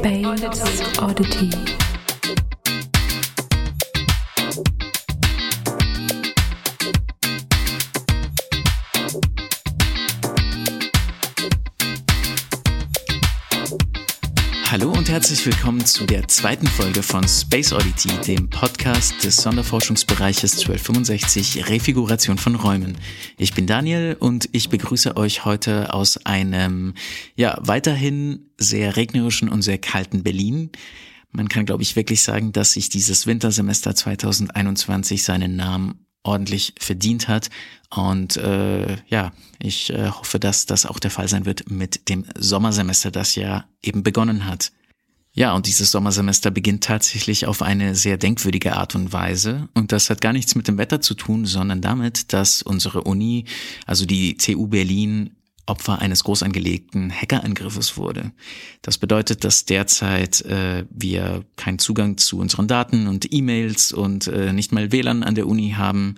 Space, Oddity. Herzlich willkommen zu der zweiten Folge von Space Oddity, dem Podcast des Sonderforschungsbereiches 1265 Refiguration von Räumen. Ich bin Daniel und ich begrüße euch heute aus einem, ja, weiterhin sehr regnerischen und sehr kalten Berlin. Man kann, glaube ich, wirklich sagen, dass sich dieses Wintersemester 2021 seinen Namen ordentlich verdient hat. Und äh, ja, ich äh, hoffe, dass das auch der Fall sein wird mit dem Sommersemester, das ja eben begonnen hat. Ja, und dieses Sommersemester beginnt tatsächlich auf eine sehr denkwürdige Art und Weise. Und das hat gar nichts mit dem Wetter zu tun, sondern damit, dass unsere Uni, also die TU Berlin, Opfer eines groß angelegten Hackerangriffes wurde. Das bedeutet, dass derzeit äh, wir keinen Zugang zu unseren Daten und E-Mails und äh, nicht mal WLAN an der Uni haben.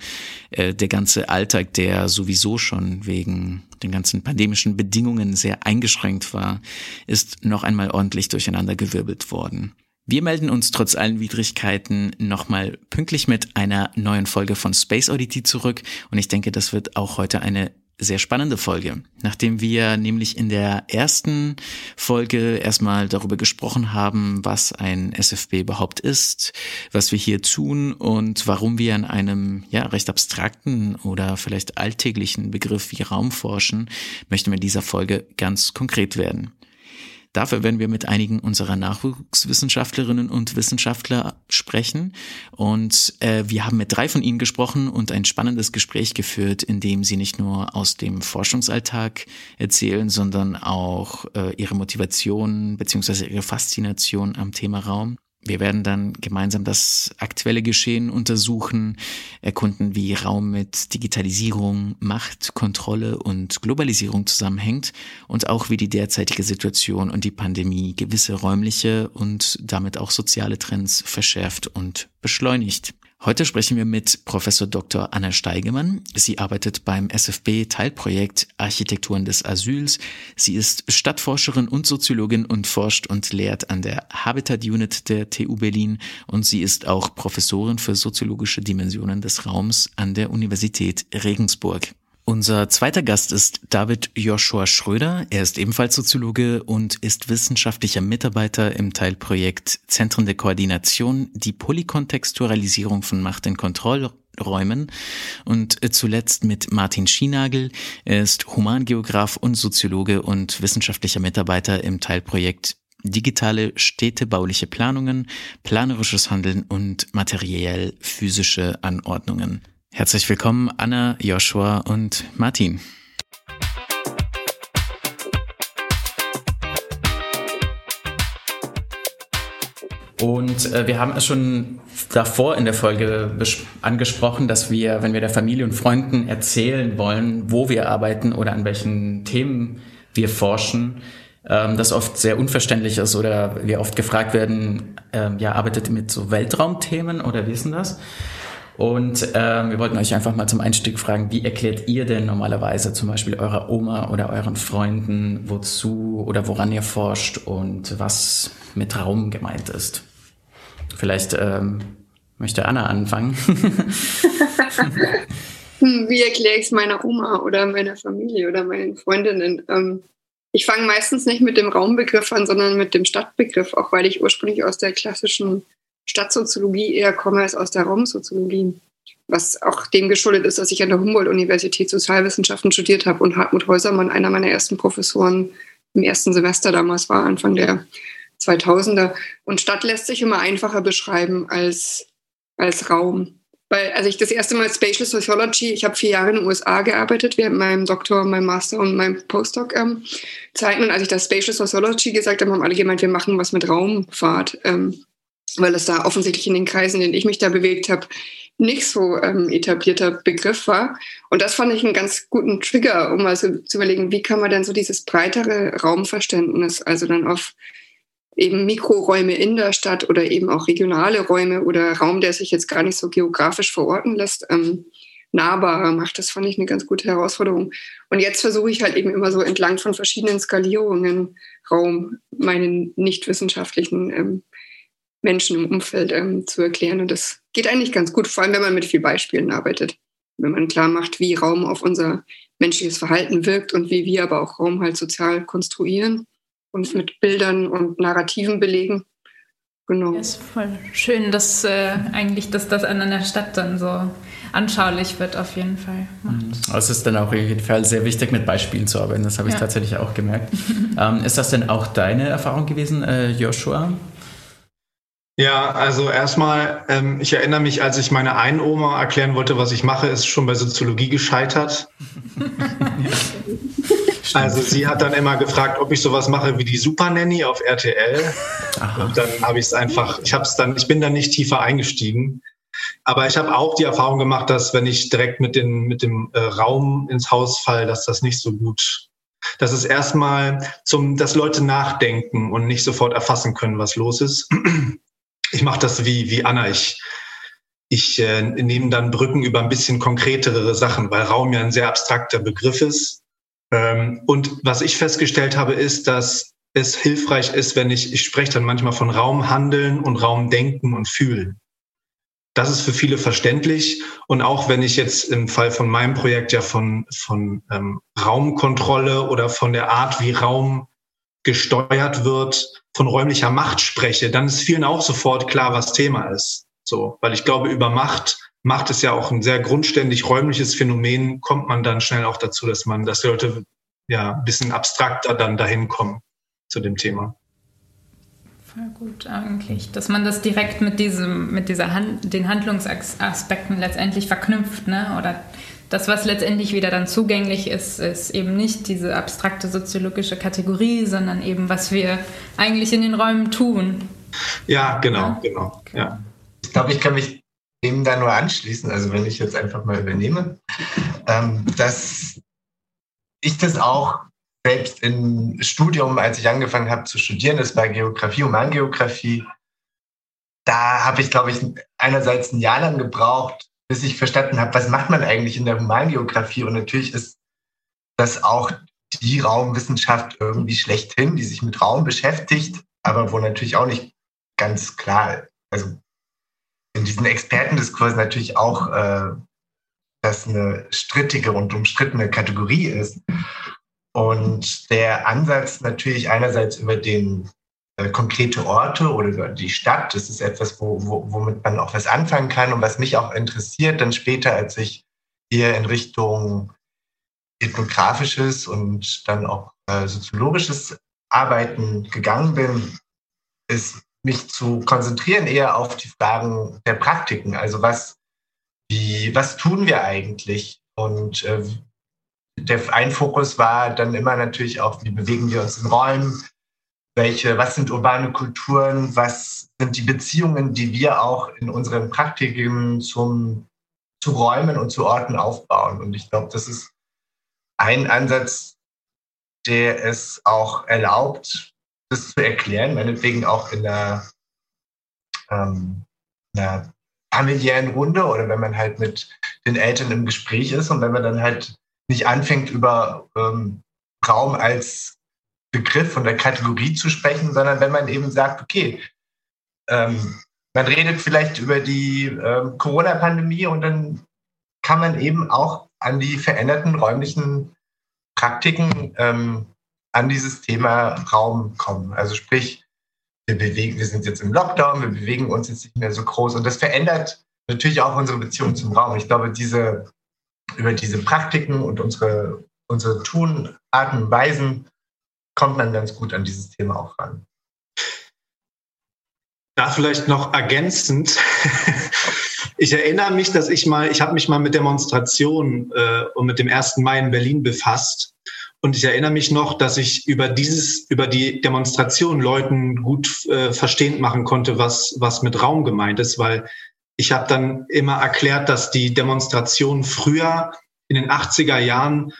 Äh, der ganze Alltag, der sowieso schon wegen den ganzen pandemischen Bedingungen sehr eingeschränkt war, ist noch einmal ordentlich durcheinandergewirbelt worden. Wir melden uns trotz allen Widrigkeiten nochmal pünktlich mit einer neuen Folge von Space Oddity zurück und ich denke, das wird auch heute eine sehr spannende Folge, nachdem wir nämlich in der ersten Folge erstmal darüber gesprochen haben, was ein SFB überhaupt ist, was wir hier tun und warum wir an einem ja recht abstrakten oder vielleicht alltäglichen Begriff wie Raum forschen, möchten wir in dieser Folge ganz konkret werden. Dafür werden wir mit einigen unserer Nachwuchswissenschaftlerinnen und Wissenschaftler sprechen. Und äh, wir haben mit drei von ihnen gesprochen und ein spannendes Gespräch geführt, in dem sie nicht nur aus dem Forschungsalltag erzählen, sondern auch äh, ihre Motivation beziehungsweise ihre Faszination am Thema Raum. Wir werden dann gemeinsam das aktuelle Geschehen untersuchen, erkunden, wie Raum mit Digitalisierung, Macht, Kontrolle und Globalisierung zusammenhängt und auch wie die derzeitige Situation und die Pandemie gewisse räumliche und damit auch soziale Trends verschärft und beschleunigt. Heute sprechen wir mit Professor Dr. Anna Steigemann. Sie arbeitet beim SFB Teilprojekt Architekturen des Asyls. Sie ist Stadtforscherin und Soziologin und forscht und lehrt an der Habitat Unit der TU Berlin und sie ist auch Professorin für soziologische Dimensionen des Raums an der Universität Regensburg. Unser zweiter Gast ist David Joshua Schröder. Er ist ebenfalls Soziologe und ist wissenschaftlicher Mitarbeiter im Teilprojekt Zentren der Koordination, die Polykontextualisierung von Macht in Kontrollräumen und zuletzt mit Martin Schienagel. Er ist Humangeograf und Soziologe und wissenschaftlicher Mitarbeiter im Teilprojekt digitale städtebauliche Planungen, planerisches Handeln und materiell physische Anordnungen. Herzlich willkommen, Anna, Joshua und Martin. Und äh, wir haben es schon davor in der Folge angesprochen, dass wir, wenn wir der Familie und Freunden erzählen wollen, wo wir arbeiten oder an welchen Themen wir forschen, ähm, das oft sehr unverständlich ist oder wir oft gefragt werden, ähm, ja, arbeitet ihr mit so Weltraumthemen oder wie ist denn das? Und ähm, wir wollten euch einfach mal zum Einstieg fragen, wie erklärt ihr denn normalerweise zum Beispiel eurer Oma oder euren Freunden, wozu oder woran ihr forscht und was mit Raum gemeint ist? Vielleicht ähm, möchte Anna anfangen. Hm, wie erkläre ich es meiner Oma oder meiner Familie oder meinen Freundinnen? Ähm, ich fange meistens nicht mit dem Raumbegriff an, sondern mit dem Stadtbegriff, auch weil ich ursprünglich aus der klassischen Stadtsoziologie eher komme als aus der Raumsoziologie. Was auch dem geschuldet ist, dass ich an der Humboldt-Universität Sozialwissenschaften studiert habe und Hartmut Häusermann einer meiner ersten Professoren im ersten Semester damals war, Anfang der 2000er. Und Stadt lässt sich immer einfacher beschreiben als, als Raum. Weil, also ich das erste Mal Spatial Sociology, ich habe vier Jahre in den USA gearbeitet, während meinem Doktor, meinem Master und meinem Postdoc ähm, Zeiten. Und als ich das Spatial Sociology gesagt habe, haben alle gemeint, wir machen was mit Raumfahrt. Ähm, weil es da offensichtlich in den Kreisen, in denen ich mich da bewegt habe, nicht so ähm, etablierter Begriff war. Und das fand ich einen ganz guten Trigger, um also zu überlegen, wie kann man denn so dieses breitere Raumverständnis, also dann auf eben Mikroräume in der Stadt oder eben auch regionale Räume oder Raum, der sich jetzt gar nicht so geografisch verorten lässt, ähm, nahbarer macht. Das fand ich eine ganz gute Herausforderung. Und jetzt versuche ich halt eben immer so entlang von verschiedenen Skalierungen Raum meinen nicht wissenschaftlichen ähm, Menschen im Umfeld ähm, zu erklären. Und das geht eigentlich ganz gut, vor allem wenn man mit viel Beispielen arbeitet. Wenn man klar macht, wie Raum auf unser menschliches Verhalten wirkt und wie wir aber auch Raum halt sozial konstruieren und mit Bildern und Narrativen belegen. Genau. Ja, ist voll schön, dass äh, eigentlich dass das an einer Stadt dann so anschaulich wird, auf jeden Fall. Mhm. Es ist dann auch auf jeden Fall sehr wichtig, mit Beispielen zu arbeiten. Das habe ich ja. tatsächlich auch gemerkt. ähm, ist das denn auch deine Erfahrung gewesen, äh, Joshua? Ja, also erstmal, ähm, ich erinnere mich, als ich meine einen Oma erklären wollte, was ich mache, ist schon bei Soziologie gescheitert. also sie hat dann immer gefragt, ob ich sowas mache wie die Super Nanny auf RTL. Aha. Und dann habe ich es einfach, ich habe es dann, ich bin dann nicht tiefer eingestiegen. Aber ich habe auch die Erfahrung gemacht, dass wenn ich direkt mit, den, mit dem äh, Raum ins Haus falle, dass das nicht so gut das ist erstmal zum, dass Leute nachdenken und nicht sofort erfassen können, was los ist ich mache das wie, wie Anna. Ich, ich äh, nehme dann Brücken über ein bisschen konkretere Sachen, weil Raum ja ein sehr abstrakter Begriff ist. Ähm, und was ich festgestellt habe, ist, dass es hilfreich ist, wenn ich, ich spreche dann manchmal von Raumhandeln und Raumdenken und Fühlen. Das ist für viele verständlich. Und auch wenn ich jetzt im Fall von meinem Projekt ja von, von ähm, Raumkontrolle oder von der Art, wie Raum gesteuert wird, von räumlicher Macht spreche, dann ist vielen auch sofort klar, was Thema ist. So, weil ich glaube, über Macht, Macht ist ja auch ein sehr grundständig räumliches Phänomen, kommt man dann schnell auch dazu, dass man, dass die Leute ja ein bisschen abstrakter dann dahin kommen zu dem Thema. Voll gut eigentlich, dass man das direkt mit diesem, mit dieser Hand, den Handlungsaspekten letztendlich verknüpft, ne? Oder das, was letztendlich wieder dann zugänglich ist, ist eben nicht diese abstrakte soziologische Kategorie, sondern eben, was wir eigentlich in den Räumen tun. Ja, genau, genau. Ja. Ich glaube, ich kann mich dem da nur anschließen, also wenn ich jetzt einfach mal übernehme, ähm, dass ich das auch selbst im Studium, als ich angefangen habe zu studieren, das war Geografie, Humangeografie, da habe ich, glaube ich, einerseits ein Jahr lang gebraucht, bis ich verstanden habe, was macht man eigentlich in der Humangeografie. Und natürlich ist das auch die Raumwissenschaft irgendwie schlechthin, die sich mit Raum beschäftigt, aber wo natürlich auch nicht ganz klar, also in diesen Expertendiskurs natürlich auch, äh, das eine strittige und umstrittene Kategorie ist. Und der Ansatz natürlich einerseits über den konkrete Orte oder die Stadt. Das ist etwas, wo, wo, womit man auch was anfangen kann und was mich auch interessiert, dann später, als ich eher in Richtung ethnografisches und dann auch äh, soziologisches Arbeiten gegangen bin, ist mich zu konzentrieren eher auf die Fragen der Praktiken. Also was, wie, was tun wir eigentlich? Und äh, der ein Fokus war dann immer natürlich auch, wie bewegen wir uns in Räumen, welche, was sind urbane Kulturen, was sind die Beziehungen, die wir auch in unseren Praktiken zum, zu Räumen und zu Orten aufbauen. Und ich glaube, das ist ein Ansatz, der es auch erlaubt, das zu erklären, meinetwegen auch in einer, ähm, einer familiären Runde oder wenn man halt mit den Eltern im Gespräch ist und wenn man dann halt nicht anfängt, über ähm, Raum als Begriff und der Kategorie zu sprechen, sondern wenn man eben sagt, okay, ähm, man redet vielleicht über die ähm, Corona-Pandemie und dann kann man eben auch an die veränderten räumlichen Praktiken ähm, an dieses Thema Raum kommen. Also sprich, wir bewegen, wir sind jetzt im Lockdown, wir bewegen uns jetzt nicht mehr so groß und das verändert natürlich auch unsere Beziehung zum Raum. Ich glaube, diese über diese Praktiken und unsere, unsere Tun, Arten, Weisen kommt man ganz gut an dieses Thema auch ran. Da vielleicht noch ergänzend. Ich erinnere mich, dass ich mal, ich habe mich mal mit Demonstrationen äh, und mit dem 1. Mai in Berlin befasst. Und ich erinnere mich noch, dass ich über dieses, über die Demonstration Leuten gut äh, verstehend machen konnte, was, was mit Raum gemeint ist, weil ich habe dann immer erklärt, dass die Demonstration früher in den 80er Jahren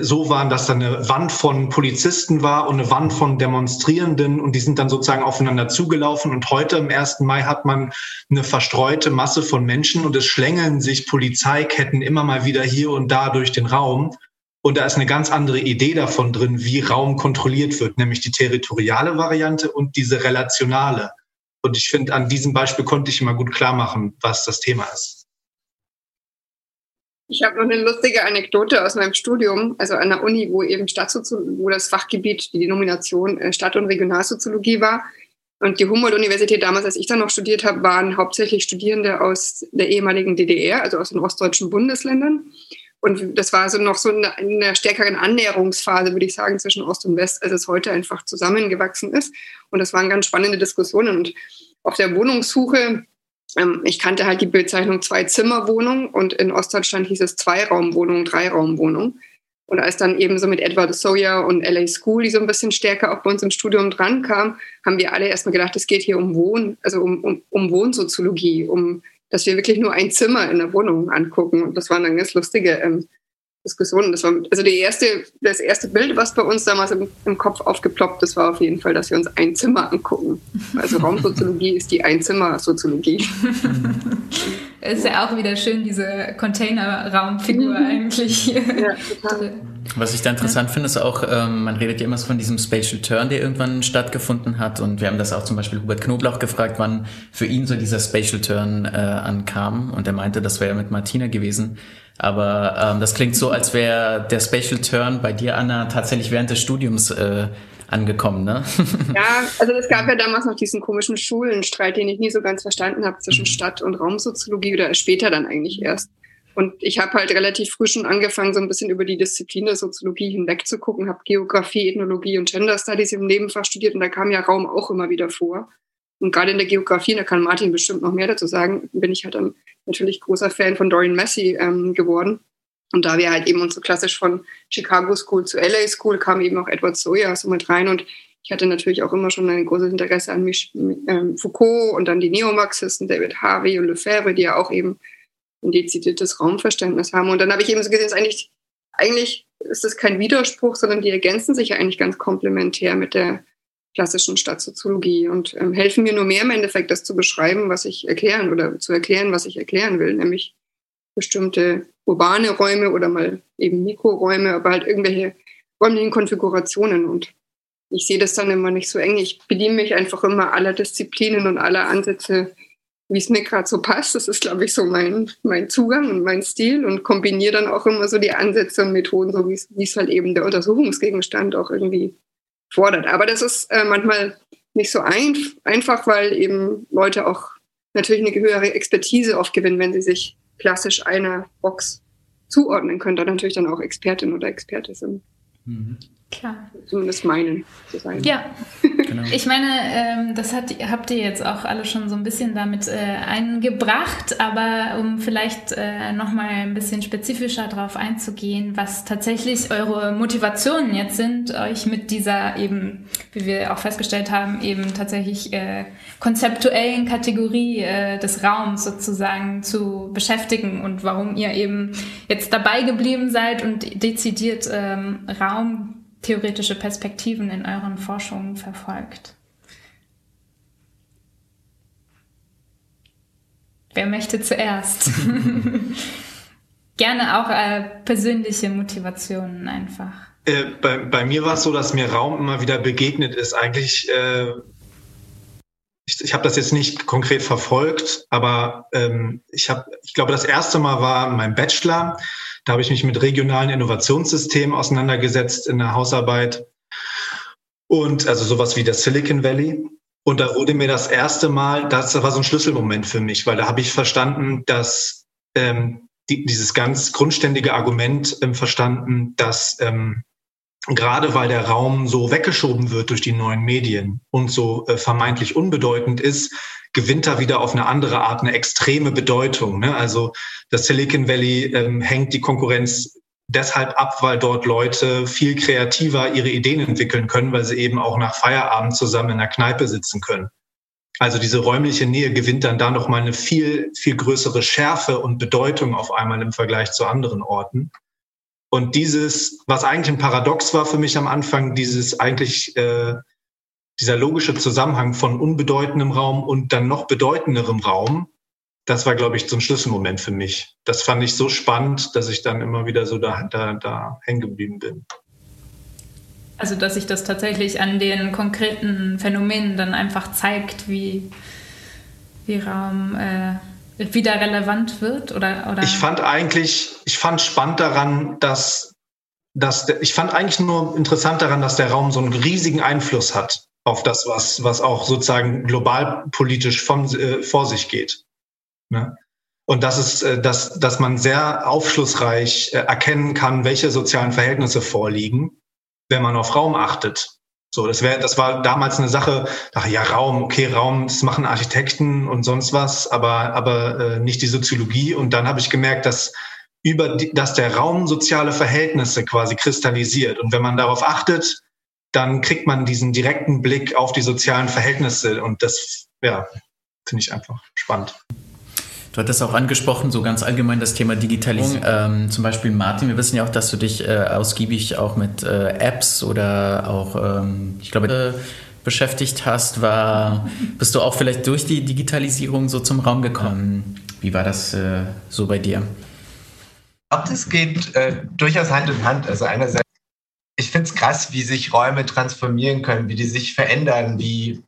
so waren, dass da eine Wand von Polizisten war und eine Wand von Demonstrierenden und die sind dann sozusagen aufeinander zugelaufen. Und heute am 1. Mai hat man eine verstreute Masse von Menschen und es schlängeln sich Polizeiketten immer mal wieder hier und da durch den Raum. Und da ist eine ganz andere Idee davon drin, wie Raum kontrolliert wird, nämlich die territoriale Variante und diese relationale. Und ich finde, an diesem Beispiel konnte ich immer gut klar machen, was das Thema ist. Ich habe noch eine lustige Anekdote aus meinem Studium, also an der Uni, wo eben Stadtsoziologie, wo das Fachgebiet, die Denomination äh, Stadt- und Regionalsoziologie war. Und die Humboldt-Universität damals, als ich da noch studiert habe, waren hauptsächlich Studierende aus der ehemaligen DDR, also aus den ostdeutschen Bundesländern. Und das war so noch so in einer stärkeren Annäherungsphase, würde ich sagen, zwischen Ost und West, als es heute einfach zusammengewachsen ist. Und das waren ganz spannende Diskussionen. Und auf der Wohnungssuche, ich kannte halt die Bezeichnung Zwei-Zimmer-Wohnung und in Ostdeutschland hieß es Zwei-Raum-Wohnung, Drei-Raum-Wohnung. Und als dann eben so mit Edward Sawyer und LA School, die so ein bisschen stärker auch bei uns im Studium dran kam, haben wir alle erstmal gedacht, es geht hier um Wohn, also um, um, um Wohnsoziologie, um dass wir wirklich nur ein Zimmer in der Wohnung angucken. Und das waren dann ganz lustige ähm, Diskussionen. Das war also die erste, das erste Bild, was bei uns damals im, im, Kopf aufgeploppt ist, war auf jeden Fall, dass wir uns ein Zimmer angucken. Also Raumsoziologie ist die Einzimmer-Soziologie. ist ja auch wieder schön, diese Container-Raumfigur mhm. eigentlich. Ja, total. Was ich da interessant ja. finde, ist auch, ähm, man redet ja immer so von diesem Spatial Turn, der irgendwann stattgefunden hat. Und wir haben das auch zum Beispiel Hubert Knoblauch gefragt, wann für ihn so dieser Spatial Turn äh, ankam. Und er meinte, das wäre mit Martina gewesen. Aber ähm, das klingt so, als wäre der Spatial Turn bei dir, Anna, tatsächlich während des Studiums äh, angekommen, ne? ja, also es gab ja damals noch diesen komischen Schulenstreit, den ich nie so ganz verstanden habe zwischen mhm. Stadt- und Raumsoziologie oder später dann eigentlich erst. Und ich habe halt relativ früh schon angefangen, so ein bisschen über die Disziplin der Soziologie hinweg zu gucken, habe Geografie, Ethnologie und Gender Studies im Nebenfach studiert und da kam ja Raum auch immer wieder vor. Und gerade in der Geografie, da kann Martin bestimmt noch mehr dazu sagen, bin ich halt dann natürlich großer Fan von Dorian Massey ähm, geworden. Und da wir halt eben uns so klassisch von Chicago School zu LA School kam eben auch Edward Sawyer so mit rein und ich hatte natürlich auch immer schon ein großes Interesse an mich, ähm, Foucault und dann die Neomarxisten, David Harvey und Lefebvre, die ja auch eben ein dezidiertes Raumverständnis haben. Und dann habe ich eben so gesehen, eigentlich, eigentlich ist das kein Widerspruch, sondern die ergänzen sich ja eigentlich ganz komplementär mit der klassischen Stadtsoziologie und ähm, helfen mir nur mehr im Endeffekt, das zu beschreiben, was ich erklären oder zu erklären, was ich erklären will, nämlich bestimmte urbane Räume oder mal eben Mikroräume, aber halt irgendwelche räumlichen Konfigurationen. Und ich sehe das dann immer nicht so eng. Ich bediene mich einfach immer aller Disziplinen und aller Ansätze wie es mir gerade so passt. Das ist, glaube ich, so mein, mein Zugang und mein Stil und kombiniere dann auch immer so die Ansätze und Methoden, so wie es halt eben der Untersuchungsgegenstand auch irgendwie fordert. Aber das ist äh, manchmal nicht so ein, einfach, weil eben Leute auch natürlich eine höhere Expertise oft gewinnen, wenn sie sich klassisch einer Box zuordnen können, da natürlich dann auch Expertin oder Experte sind. Mhm. Klar. Zumindest meinen zu sein. Ja, genau. ich meine, ähm, das hat, habt ihr jetzt auch alle schon so ein bisschen damit äh, eingebracht, aber um vielleicht äh, nochmal ein bisschen spezifischer darauf einzugehen, was tatsächlich eure Motivationen jetzt sind, euch mit dieser eben, wie wir auch festgestellt haben, eben tatsächlich äh, konzeptuellen Kategorie äh, des Raums sozusagen zu beschäftigen und warum ihr eben jetzt dabei geblieben seid und dezidiert ähm, Raum theoretische Perspektiven in euren Forschungen verfolgt? Wer möchte zuerst? Gerne auch äh, persönliche Motivationen einfach. Äh, bei, bei, mir war es so, dass mir Raum immer wieder begegnet ist. Eigentlich, äh, ich, ich habe das jetzt nicht konkret verfolgt, aber ähm, ich, hab, ich glaube, das erste Mal war mein Bachelor. Da habe ich mich mit regionalen Innovationssystemen auseinandergesetzt in der Hausarbeit und also sowas wie der Silicon Valley. Und da wurde mir das erste Mal, das war so ein Schlüsselmoment für mich, weil da habe ich verstanden, dass ähm, die, dieses ganz grundständige Argument ähm, verstanden, dass ähm, gerade weil der Raum so weggeschoben wird durch die neuen Medien und so äh, vermeintlich unbedeutend ist, gewinnt da wieder auf eine andere Art eine extreme Bedeutung. Ne? Also das Silicon Valley ähm, hängt die Konkurrenz deshalb ab, weil dort Leute viel kreativer ihre Ideen entwickeln können, weil sie eben auch nach Feierabend zusammen in der Kneipe sitzen können. Also diese räumliche Nähe gewinnt dann da nochmal eine viel, viel größere Schärfe und Bedeutung auf einmal im Vergleich zu anderen Orten. Und dieses, was eigentlich ein Paradox war für mich am Anfang, dieses eigentlich äh, dieser logische Zusammenhang von unbedeutendem Raum und dann noch bedeutenderem Raum, das war, glaube ich, so ein Schlüsselmoment für mich. Das fand ich so spannend, dass ich dann immer wieder so da, da, da hängen geblieben bin. Also, dass sich das tatsächlich an den konkreten Phänomenen dann einfach zeigt, wie, wie Raum äh, wieder relevant wird? Oder, oder? Ich fand eigentlich, ich fand spannend daran, dass, dass ich fand eigentlich nur interessant daran, dass der Raum so einen riesigen Einfluss hat auf das, was, was auch sozusagen global politisch von, äh, vor sich geht. Ne? Und das ist, äh, dass, dass man sehr aufschlussreich äh, erkennen kann, welche sozialen Verhältnisse vorliegen, wenn man auf Raum achtet. So, das wäre, das war damals eine Sache, dachte, ja, Raum, okay, Raum, das machen Architekten und sonst was, aber, aber äh, nicht die Soziologie. Und dann habe ich gemerkt, dass über die, dass der Raum soziale Verhältnisse quasi kristallisiert. Und wenn man darauf achtet, dann kriegt man diesen direkten Blick auf die sozialen Verhältnisse. Und das, ja, finde ich einfach spannend. Du hattest auch angesprochen, so ganz allgemein das Thema Digitalisierung. Ähm, zum Beispiel Martin, wir wissen ja auch, dass du dich äh, ausgiebig auch mit äh, Apps oder auch, ähm, ich glaube, äh, beschäftigt hast. War, bist du auch vielleicht durch die Digitalisierung so zum Raum gekommen? Wie war das äh, so bei dir? Ich glaube, das geht äh, durchaus Hand in Hand. Also einerseits ich finde es krass, wie sich Räume transformieren können, wie die sich verändern, wie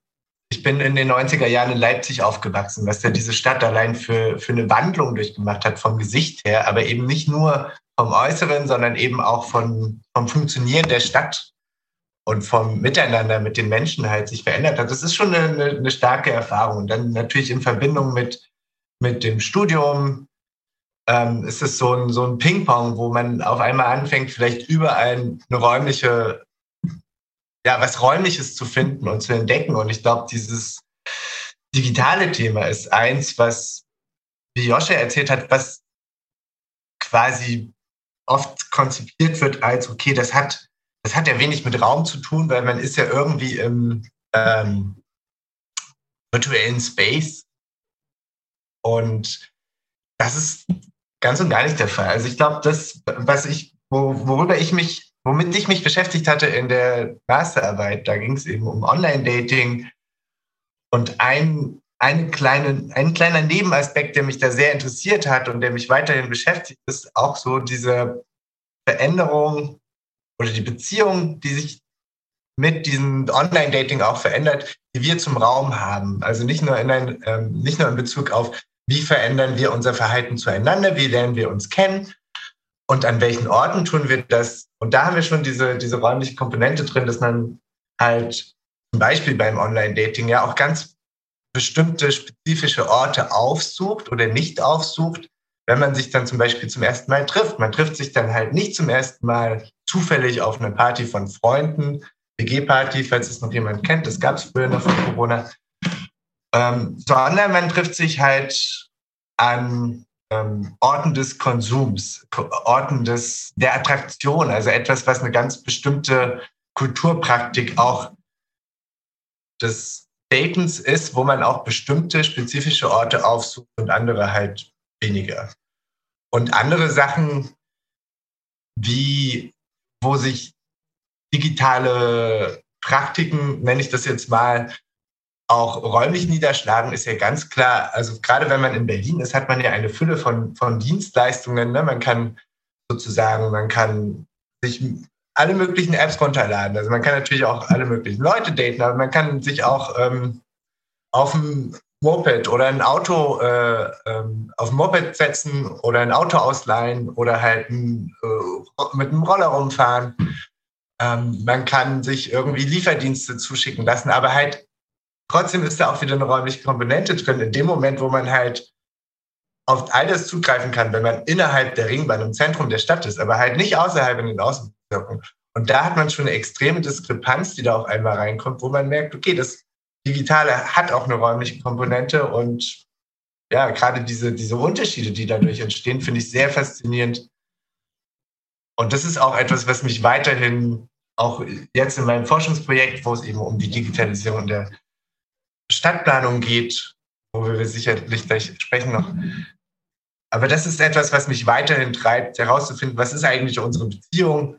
ich bin in den 90er Jahren in Leipzig aufgewachsen, was ja diese Stadt allein für, für eine Wandlung durchgemacht hat vom Gesicht her, aber eben nicht nur vom Äußeren, sondern eben auch von, vom Funktionieren der Stadt und vom Miteinander mit den Menschen halt sich verändert hat. Das ist schon eine, eine starke Erfahrung. Und dann natürlich in Verbindung mit, mit dem Studium, ähm, ist es so ein, so ein Ping-Pong, wo man auf einmal anfängt, vielleicht überall eine räumliche, ja, was Räumliches zu finden und zu entdecken. Und ich glaube, dieses digitale Thema ist eins, was, wie Joscha erzählt hat, was quasi oft konzipiert wird als, okay, das hat, das hat ja wenig mit Raum zu tun, weil man ist ja irgendwie im ähm, virtuellen Space. Und das ist ganz und gar nicht der Fall. Also ich glaube, das, was ich, wo, worüber ich mich, womit ich mich beschäftigt hatte in der Masterarbeit, da ging es eben um Online-Dating und ein, eine kleine, ein kleiner Nebenaspekt, der mich da sehr interessiert hat und der mich weiterhin beschäftigt, ist auch so diese Veränderung oder die Beziehung, die sich mit diesem Online-Dating auch verändert, die wir zum Raum haben. Also nicht nur in, ein, ähm, nicht nur in Bezug auf wie verändern wir unser Verhalten zueinander? Wie lernen wir uns kennen? Und an welchen Orten tun wir das? Und da haben wir schon diese, diese räumliche Komponente drin, dass man halt zum Beispiel beim Online-Dating ja auch ganz bestimmte spezifische Orte aufsucht oder nicht aufsucht, wenn man sich dann zum Beispiel zum ersten Mal trifft. Man trifft sich dann halt nicht zum ersten Mal zufällig auf einer Party von Freunden, WG-Party, falls es noch jemand kennt, das gab es früher noch vor Corona, ähm, sondern man trifft sich halt an ähm, Orten des Konsums, Orten des, der Attraktion, also etwas, was eine ganz bestimmte Kulturpraktik auch des Datens ist, wo man auch bestimmte spezifische Orte aufsucht und andere halt weniger. Und andere Sachen, wie wo sich digitale Praktiken, nenne ich das jetzt mal, auch räumlich niederschlagen, ist ja ganz klar, also gerade wenn man in Berlin ist, hat man ja eine Fülle von, von Dienstleistungen. Ne? Man kann sozusagen, man kann sich alle möglichen Apps runterladen. Also man kann natürlich auch alle möglichen Leute daten, aber man kann sich auch ähm, auf dem Moped oder ein Auto äh, ähm, auf ein Moped setzen oder ein Auto ausleihen oder halt ein, äh, mit einem Roller rumfahren. Ähm, man kann sich irgendwie Lieferdienste zuschicken lassen, aber halt Trotzdem ist da auch wieder eine räumliche Komponente drin. In dem Moment, wo man halt auf all das zugreifen kann, wenn man innerhalb der Ringbahn im Zentrum der Stadt ist, aber halt nicht außerhalb in den Außenbezirken. Und da hat man schon eine extreme Diskrepanz, die da auf einmal reinkommt, wo man merkt, okay, das Digitale hat auch eine räumliche Komponente und ja, gerade diese, diese Unterschiede, die dadurch entstehen, finde ich sehr faszinierend. Und das ist auch etwas, was mich weiterhin auch jetzt in meinem Forschungsprojekt, wo es eben um die Digitalisierung der Stadtplanung geht, wo wir sicherlich gleich sprechen noch, aber das ist etwas, was mich weiterhin treibt, herauszufinden, was ist eigentlich unsere Beziehung,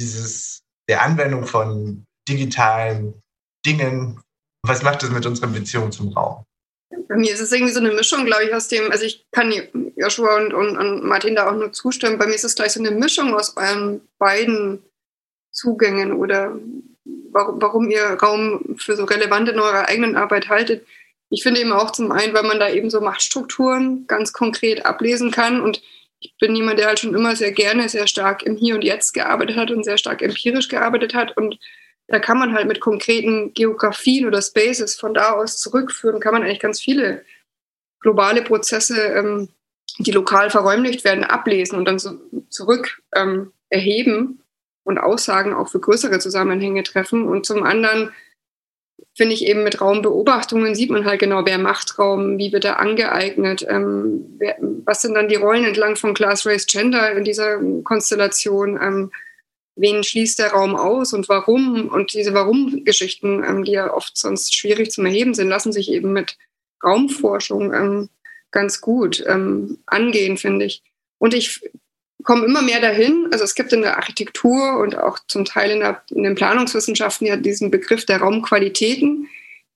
dieses, der Anwendung von digitalen Dingen, was macht das mit unserer Beziehung zum Raum? Bei mir ist es irgendwie so eine Mischung, glaube ich, aus dem, also ich kann Joshua und, und, und Martin da auch nur zustimmen. Bei mir ist es gleich so eine Mischung aus euren beiden Zugängen oder warum, warum ihr Raum für so relevant in eurer eigenen Arbeit haltet. Ich finde eben auch zum einen, weil man da eben so Machtstrukturen ganz konkret ablesen kann. Und ich bin jemand, der halt schon immer sehr gerne sehr stark im Hier und Jetzt gearbeitet hat und sehr stark empirisch gearbeitet hat. Und da kann man halt mit konkreten Geografien oder Spaces von da aus zurückführen, kann man eigentlich ganz viele globale Prozesse, ähm, die lokal verräumlicht werden, ablesen und dann so zurück ähm, erheben und Aussagen auch für größere Zusammenhänge treffen. Und zum anderen finde ich eben mit Raumbeobachtungen sieht man halt genau, wer macht Raum, wie wird er angeeignet, ähm, wer, was sind dann die Rollen entlang von Class, Race, Gender in dieser Konstellation, ähm, wen schließt der Raum aus und warum. Und diese Warum-Geschichten, ähm, die ja oft sonst schwierig zu erheben sind, lassen sich eben mit Raumforschung ähm, ganz gut ähm, angehen, finde ich. Und ich komme immer mehr dahin. Also es gibt in der Architektur und auch zum Teil in, der, in den Planungswissenschaften ja diesen Begriff der Raumqualitäten,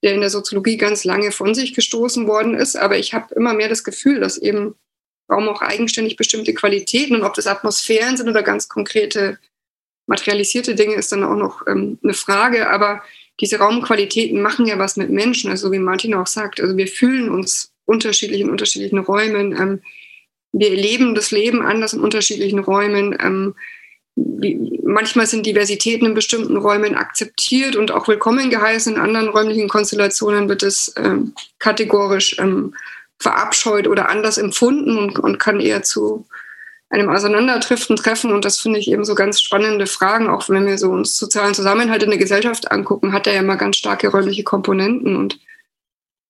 der in der Soziologie ganz lange von sich gestoßen worden ist. Aber ich habe immer mehr das Gefühl, dass eben Raum auch eigenständig bestimmte Qualitäten und ob das Atmosphären sind oder ganz konkrete materialisierte Dinge ist dann auch noch ähm, eine Frage. Aber diese Raumqualitäten machen ja was mit Menschen, also wie Martin auch sagt. Also wir fühlen uns unterschiedlich in unterschiedlichen Räumen. Ähm, wir erleben das Leben anders in unterschiedlichen Räumen. Ähm, wie, manchmal sind Diversitäten in bestimmten Räumen akzeptiert und auch willkommen geheißen. In anderen räumlichen Konstellationen wird es ähm, kategorisch ähm, verabscheut oder anders empfunden und, und kann eher zu einem Auseinanderdriften treffen. Und das finde ich eben so ganz spannende Fragen, auch wenn wir so uns sozialen Zusammenhalt in der Gesellschaft angucken, hat er ja immer ganz starke räumliche Komponenten und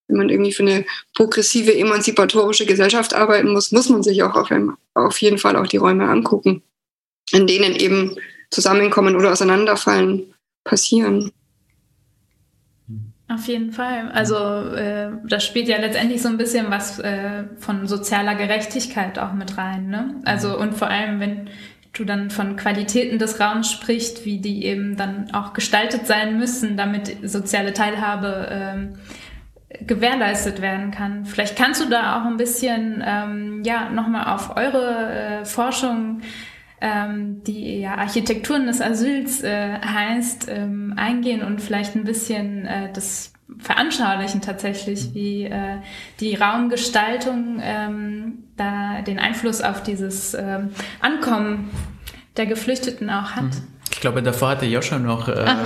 wenn man irgendwie für eine progressive, emanzipatorische Gesellschaft arbeiten muss, muss man sich auch auf, auf jeden Fall auch die Räume angucken, in denen eben Zusammenkommen oder Auseinanderfallen passieren. Auf jeden Fall. Also äh, das spielt ja letztendlich so ein bisschen was äh, von sozialer Gerechtigkeit auch mit rein. Ne? Also und vor allem, wenn du dann von Qualitäten des Raums sprichst, wie die eben dann auch gestaltet sein müssen, damit soziale Teilhabe ähm, gewährleistet werden kann. Vielleicht kannst du da auch ein bisschen ähm, ja nochmal auf eure äh, Forschung, ähm, die ja Architekturen des Asyls äh, heißt, ähm, eingehen und vielleicht ein bisschen äh, das veranschaulichen tatsächlich, wie äh, die Raumgestaltung ähm, da den Einfluss auf dieses ähm, Ankommen der Geflüchteten auch hat. Mhm. Ich glaube, davor hatte Joscha noch äh, ah,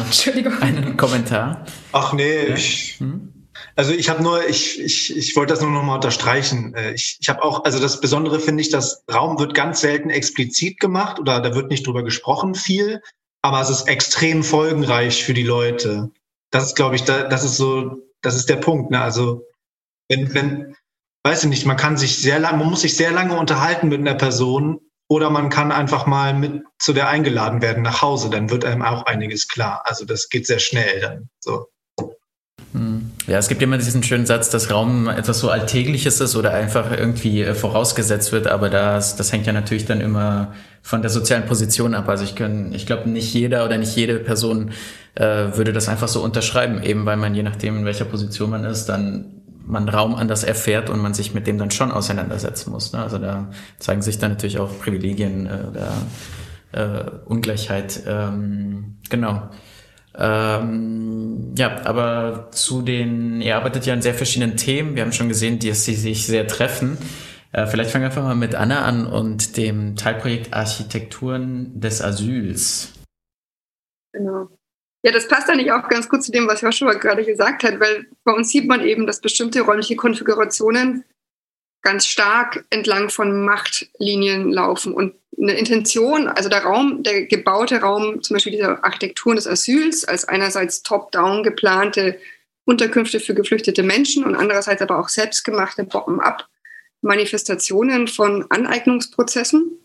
einen Kommentar. Ach nee, ich, hm? Also ich habe nur, ich, ich, ich wollte das nur noch mal unterstreichen. Äh, ich, ich habe auch, also das Besondere finde ich, dass Raum wird ganz selten explizit gemacht oder da wird nicht drüber gesprochen viel, aber es ist extrem folgenreich für die Leute. Das ist, glaube ich, da, das ist so, das ist der Punkt. Ne? Also wenn, wenn, weiß ich nicht, man kann sich sehr lange, man muss sich sehr lange unterhalten mit einer Person oder man kann einfach mal mit zu der eingeladen werden nach Hause, dann wird einem auch einiges klar. Also das geht sehr schnell dann. So. Ja, es gibt immer diesen schönen Satz, dass Raum etwas so Alltägliches ist oder einfach irgendwie äh, vorausgesetzt wird, aber das, das hängt ja natürlich dann immer von der sozialen Position ab. Also ich kann, ich glaube, nicht jeder oder nicht jede Person äh, würde das einfach so unterschreiben, eben weil man je nachdem, in welcher Position man ist, dann man Raum anders erfährt und man sich mit dem dann schon auseinandersetzen muss. Ne? Also da zeigen sich dann natürlich auch Privilegien äh, oder äh, Ungleichheit. Ähm, genau. Ähm, ja, aber zu den, ihr arbeitet ja an sehr verschiedenen Themen. Wir haben schon gesehen, dass sie sich sehr treffen. Äh, vielleicht fangen wir einfach mal mit Anna an und dem Teilprojekt Architekturen des Asyls. Genau. Ja, das passt eigentlich auch ganz gut zu dem, was Joshua gerade gesagt hat, weil bei uns sieht man eben, dass bestimmte räumliche Konfigurationen ganz stark entlang von Machtlinien laufen. Und eine Intention, also der Raum, der gebaute Raum, zum Beispiel dieser Architekturen des Asyls, als einerseits top-down geplante Unterkünfte für geflüchtete Menschen und andererseits aber auch selbstgemachte Bottom-up Manifestationen von Aneignungsprozessen,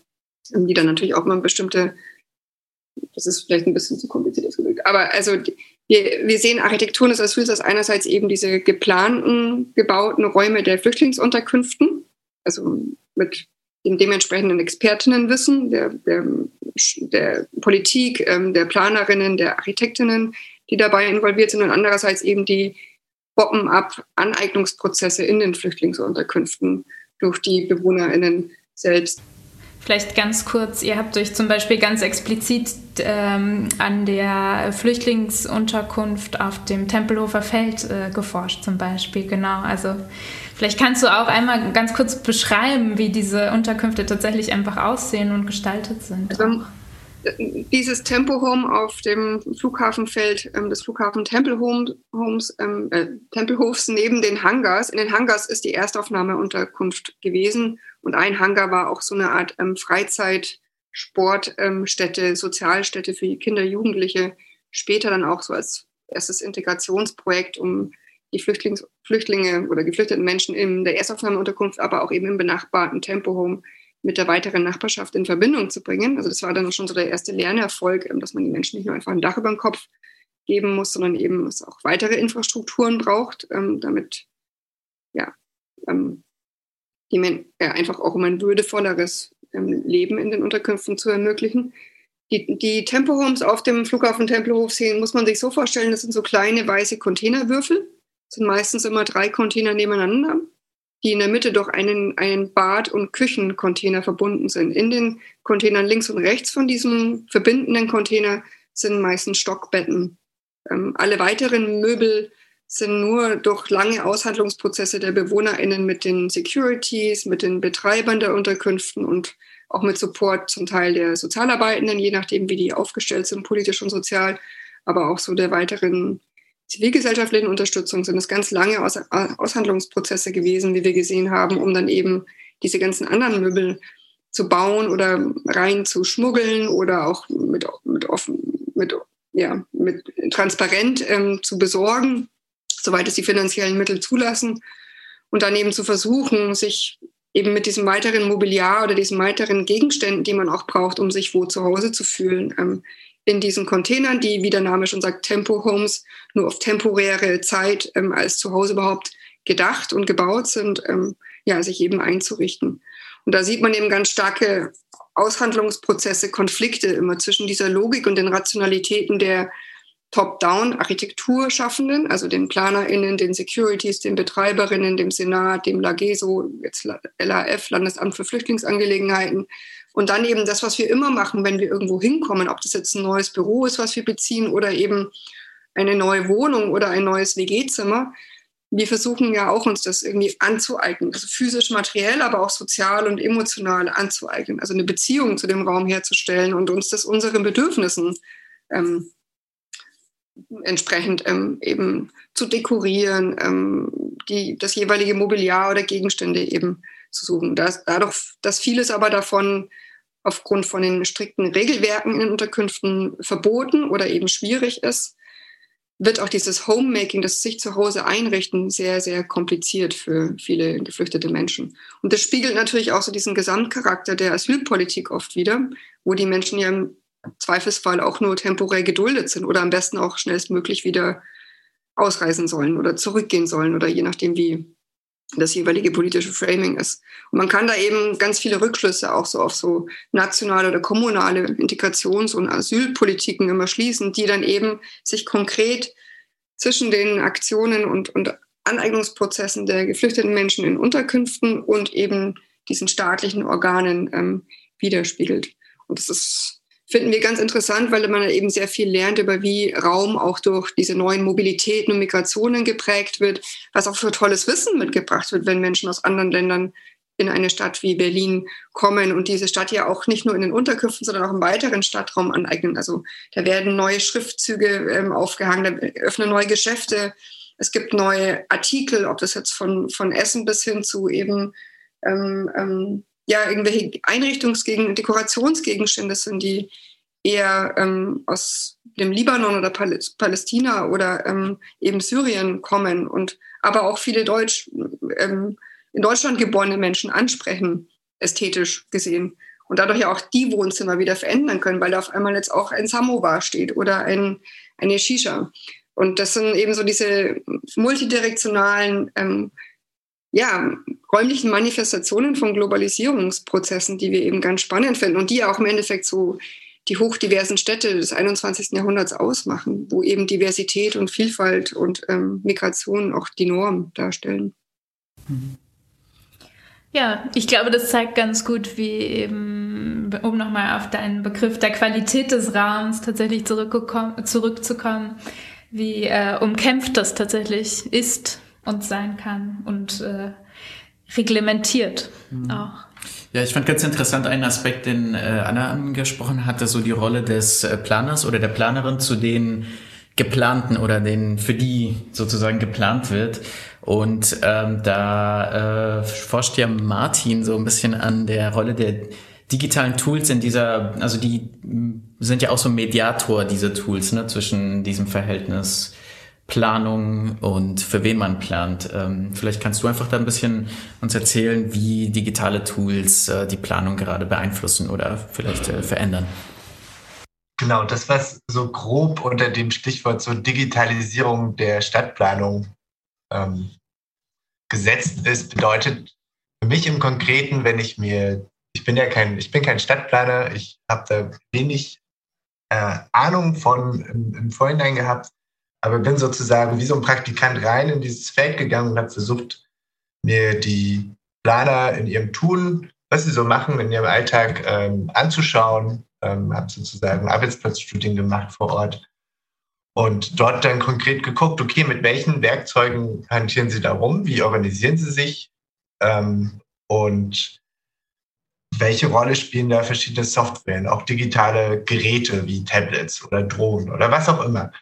die dann natürlich auch mal bestimmte, das ist vielleicht ein bisschen zu kompliziert aber also wir, wir sehen Architekturen des Asyls als einerseits eben diese geplanten, gebauten Räume der Flüchtlingsunterkünften, also mit dem dementsprechenden Expertinnenwissen der, der, der Politik, ähm, der Planerinnen, der Architektinnen, die dabei involviert sind und andererseits eben die Bottom-up-Aneignungsprozesse in den Flüchtlingsunterkünften durch die BewohnerInnen selbst. Vielleicht ganz kurz, ihr habt euch zum Beispiel ganz explizit ähm, an der Flüchtlingsunterkunft auf dem Tempelhofer Feld äh, geforscht, zum Beispiel, genau. Also vielleicht kannst du auch einmal ganz kurz beschreiben, wie diese Unterkünfte tatsächlich einfach aussehen und gestaltet sind. Also, dieses Tempo-Home auf dem Flughafenfeld ähm, des Flughafen Tempelhomes, ähm, äh, Tempelhofs neben den Hangars. In den Hangars ist die Erstaufnahmeunterkunft gewesen und ein Hangar war auch so eine Art ähm, Freizeitsportstätte, ähm, Sozialstätte für Kinder, Jugendliche. Später dann auch so als erstes Integrationsprojekt, um die Flüchtlings Flüchtlinge oder geflüchteten Menschen in der Erstaufnahmeunterkunft, aber auch eben im benachbarten Tempo-Home mit der weiteren Nachbarschaft in Verbindung zu bringen. Also das war dann schon so der erste Lernerfolg, ähm, dass man den Menschen nicht nur einfach ein Dach über den Kopf geben muss, sondern eben es auch weitere Infrastrukturen braucht, ähm, damit ja, ähm, die Men äh, einfach auch um ein würdevolleres Leben in den Unterkünften zu ermöglichen. Die, die Tempohomes auf dem Flughafen Tempelhof sehen, muss man sich so vorstellen, das sind so kleine weiße Containerwürfel. Das sind meistens immer drei Container nebeneinander die in der Mitte durch einen, einen Bad- und Küchencontainer verbunden sind. In den Containern links und rechts von diesem verbindenden Container sind meistens Stockbetten. Ähm, alle weiteren Möbel sind nur durch lange Aushandlungsprozesse der BewohnerInnen mit den Securities, mit den Betreibern der Unterkünften und auch mit Support zum Teil der Sozialarbeitenden, je nachdem, wie die aufgestellt sind, politisch und sozial, aber auch so der weiteren zivilgesellschaftlichen Unterstützung sind es ganz lange Aus Aushandlungsprozesse gewesen, wie wir gesehen haben, um dann eben diese ganzen anderen Möbel zu bauen oder rein zu schmuggeln oder auch mit, mit offen, mit, ja, mit transparent ähm, zu besorgen, soweit es die finanziellen Mittel zulassen. Und dann eben zu versuchen, sich eben mit diesem weiteren Mobiliar oder diesen weiteren Gegenständen, die man auch braucht, um sich wo zu Hause zu fühlen, ähm, in diesen Containern, die, wie der Name schon sagt, Tempo-Homes, nur auf temporäre Zeit ähm, als Zuhause überhaupt gedacht und gebaut sind, ähm, ja, sich eben einzurichten. Und da sieht man eben ganz starke Aushandlungsprozesse, Konflikte immer zwischen dieser Logik und den Rationalitäten der Top-Down-Architekturschaffenden, also den PlanerInnen, den Securities, den Betreiberinnen, dem Senat, dem LAGESO, jetzt LAF, Landesamt für Flüchtlingsangelegenheiten, und dann eben das, was wir immer machen, wenn wir irgendwo hinkommen, ob das jetzt ein neues Büro ist, was wir beziehen oder eben eine neue Wohnung oder ein neues WG-Zimmer. Wir versuchen ja auch uns das irgendwie anzueignen, also physisch, materiell, aber auch sozial und emotional anzueignen, also eine Beziehung zu dem Raum herzustellen und uns das unseren Bedürfnissen ähm, entsprechend ähm, eben zu dekorieren, ähm, die, das jeweilige Mobiliar oder Gegenstände eben zu suchen. Das, dadurch, dass vieles aber davon aufgrund von den strikten Regelwerken in den Unterkünften verboten oder eben schwierig ist, wird auch dieses Homemaking, das sich zu Hause einrichten, sehr, sehr kompliziert für viele geflüchtete Menschen. Und das spiegelt natürlich auch so diesen Gesamtcharakter der Asylpolitik oft wieder, wo die Menschen ja Zweifelsfall auch nur temporär geduldet sind oder am besten auch schnellstmöglich wieder ausreisen sollen oder zurückgehen sollen oder je nachdem, wie das jeweilige politische Framing ist. Und man kann da eben ganz viele Rückschlüsse auch so auf so nationale oder kommunale Integrations- und Asylpolitiken immer schließen, die dann eben sich konkret zwischen den Aktionen und, und Aneignungsprozessen der geflüchteten Menschen in Unterkünften und eben diesen staatlichen Organen ähm, widerspiegelt. Und das ist finden wir ganz interessant, weil man eben sehr viel lernt über wie Raum auch durch diese neuen Mobilitäten und Migrationen geprägt wird, was auch für tolles Wissen mitgebracht wird, wenn Menschen aus anderen Ländern in eine Stadt wie Berlin kommen und diese Stadt ja auch nicht nur in den Unterkünften, sondern auch im weiteren Stadtraum aneignen. Also da werden neue Schriftzüge ähm, aufgehangen, da öffnen neue Geschäfte, es gibt neue Artikel, ob das jetzt von, von Essen bis hin zu eben ähm, ähm, ja irgendwelche Einrichtungsgegen, Dekorationsgegenstände sind, die eher ähm, aus dem Libanon oder Palästina oder ähm, eben Syrien kommen und aber auch viele Deutsch, ähm, in Deutschland geborene Menschen ansprechen, ästhetisch gesehen. Und dadurch ja auch die Wohnzimmer wieder verändern können, weil da auf einmal jetzt auch ein Samovar steht oder ein, eine Shisha. Und das sind eben so diese multidirektionalen ähm, ja, räumlichen Manifestationen von Globalisierungsprozessen, die wir eben ganz spannend finden und die auch im Endeffekt so die hochdiversen Städte des 21. Jahrhunderts ausmachen, wo eben Diversität und Vielfalt und ähm, Migration auch die Norm darstellen. Ja, ich glaube, das zeigt ganz gut, wie eben, um nochmal auf deinen Begriff der Qualität des Raums tatsächlich zurückzukommen, wie äh, umkämpft das tatsächlich ist und sein kann und äh, reglementiert mhm. auch. Ja, ich fand ganz interessant einen Aspekt, den äh, Anna angesprochen hatte, so die Rolle des äh, Planers oder der Planerin zu den geplanten oder den für die sozusagen geplant wird. Und ähm, da äh, forscht ja Martin so ein bisschen an der Rolle der digitalen Tools in dieser, also die sind ja auch so Mediator, diese Tools, ne, zwischen diesem Verhältnis Planung und für wen man plant. Ähm, vielleicht kannst du einfach da ein bisschen uns erzählen, wie digitale Tools äh, die Planung gerade beeinflussen oder vielleicht äh, verändern. Genau, das, was so grob unter dem Stichwort so Digitalisierung der Stadtplanung ähm, gesetzt ist, bedeutet für mich im Konkreten, wenn ich mir, ich bin ja kein, ich bin kein Stadtplaner, ich habe da wenig äh, Ahnung von im, im Vorhinein gehabt, aber bin sozusagen wie so ein Praktikant rein in dieses Feld gegangen und habe versucht, mir die Planer in ihrem Tun, was sie so machen in ihrem Alltag, ähm, anzuschauen. Ähm, habe sozusagen Arbeitsplatzstudien gemacht vor Ort und dort dann konkret geguckt, okay, mit welchen Werkzeugen hantieren Sie da rum? Wie organisieren Sie sich? Ähm, und welche Rolle spielen da verschiedene Software, auch digitale Geräte wie Tablets oder Drohnen oder was auch immer?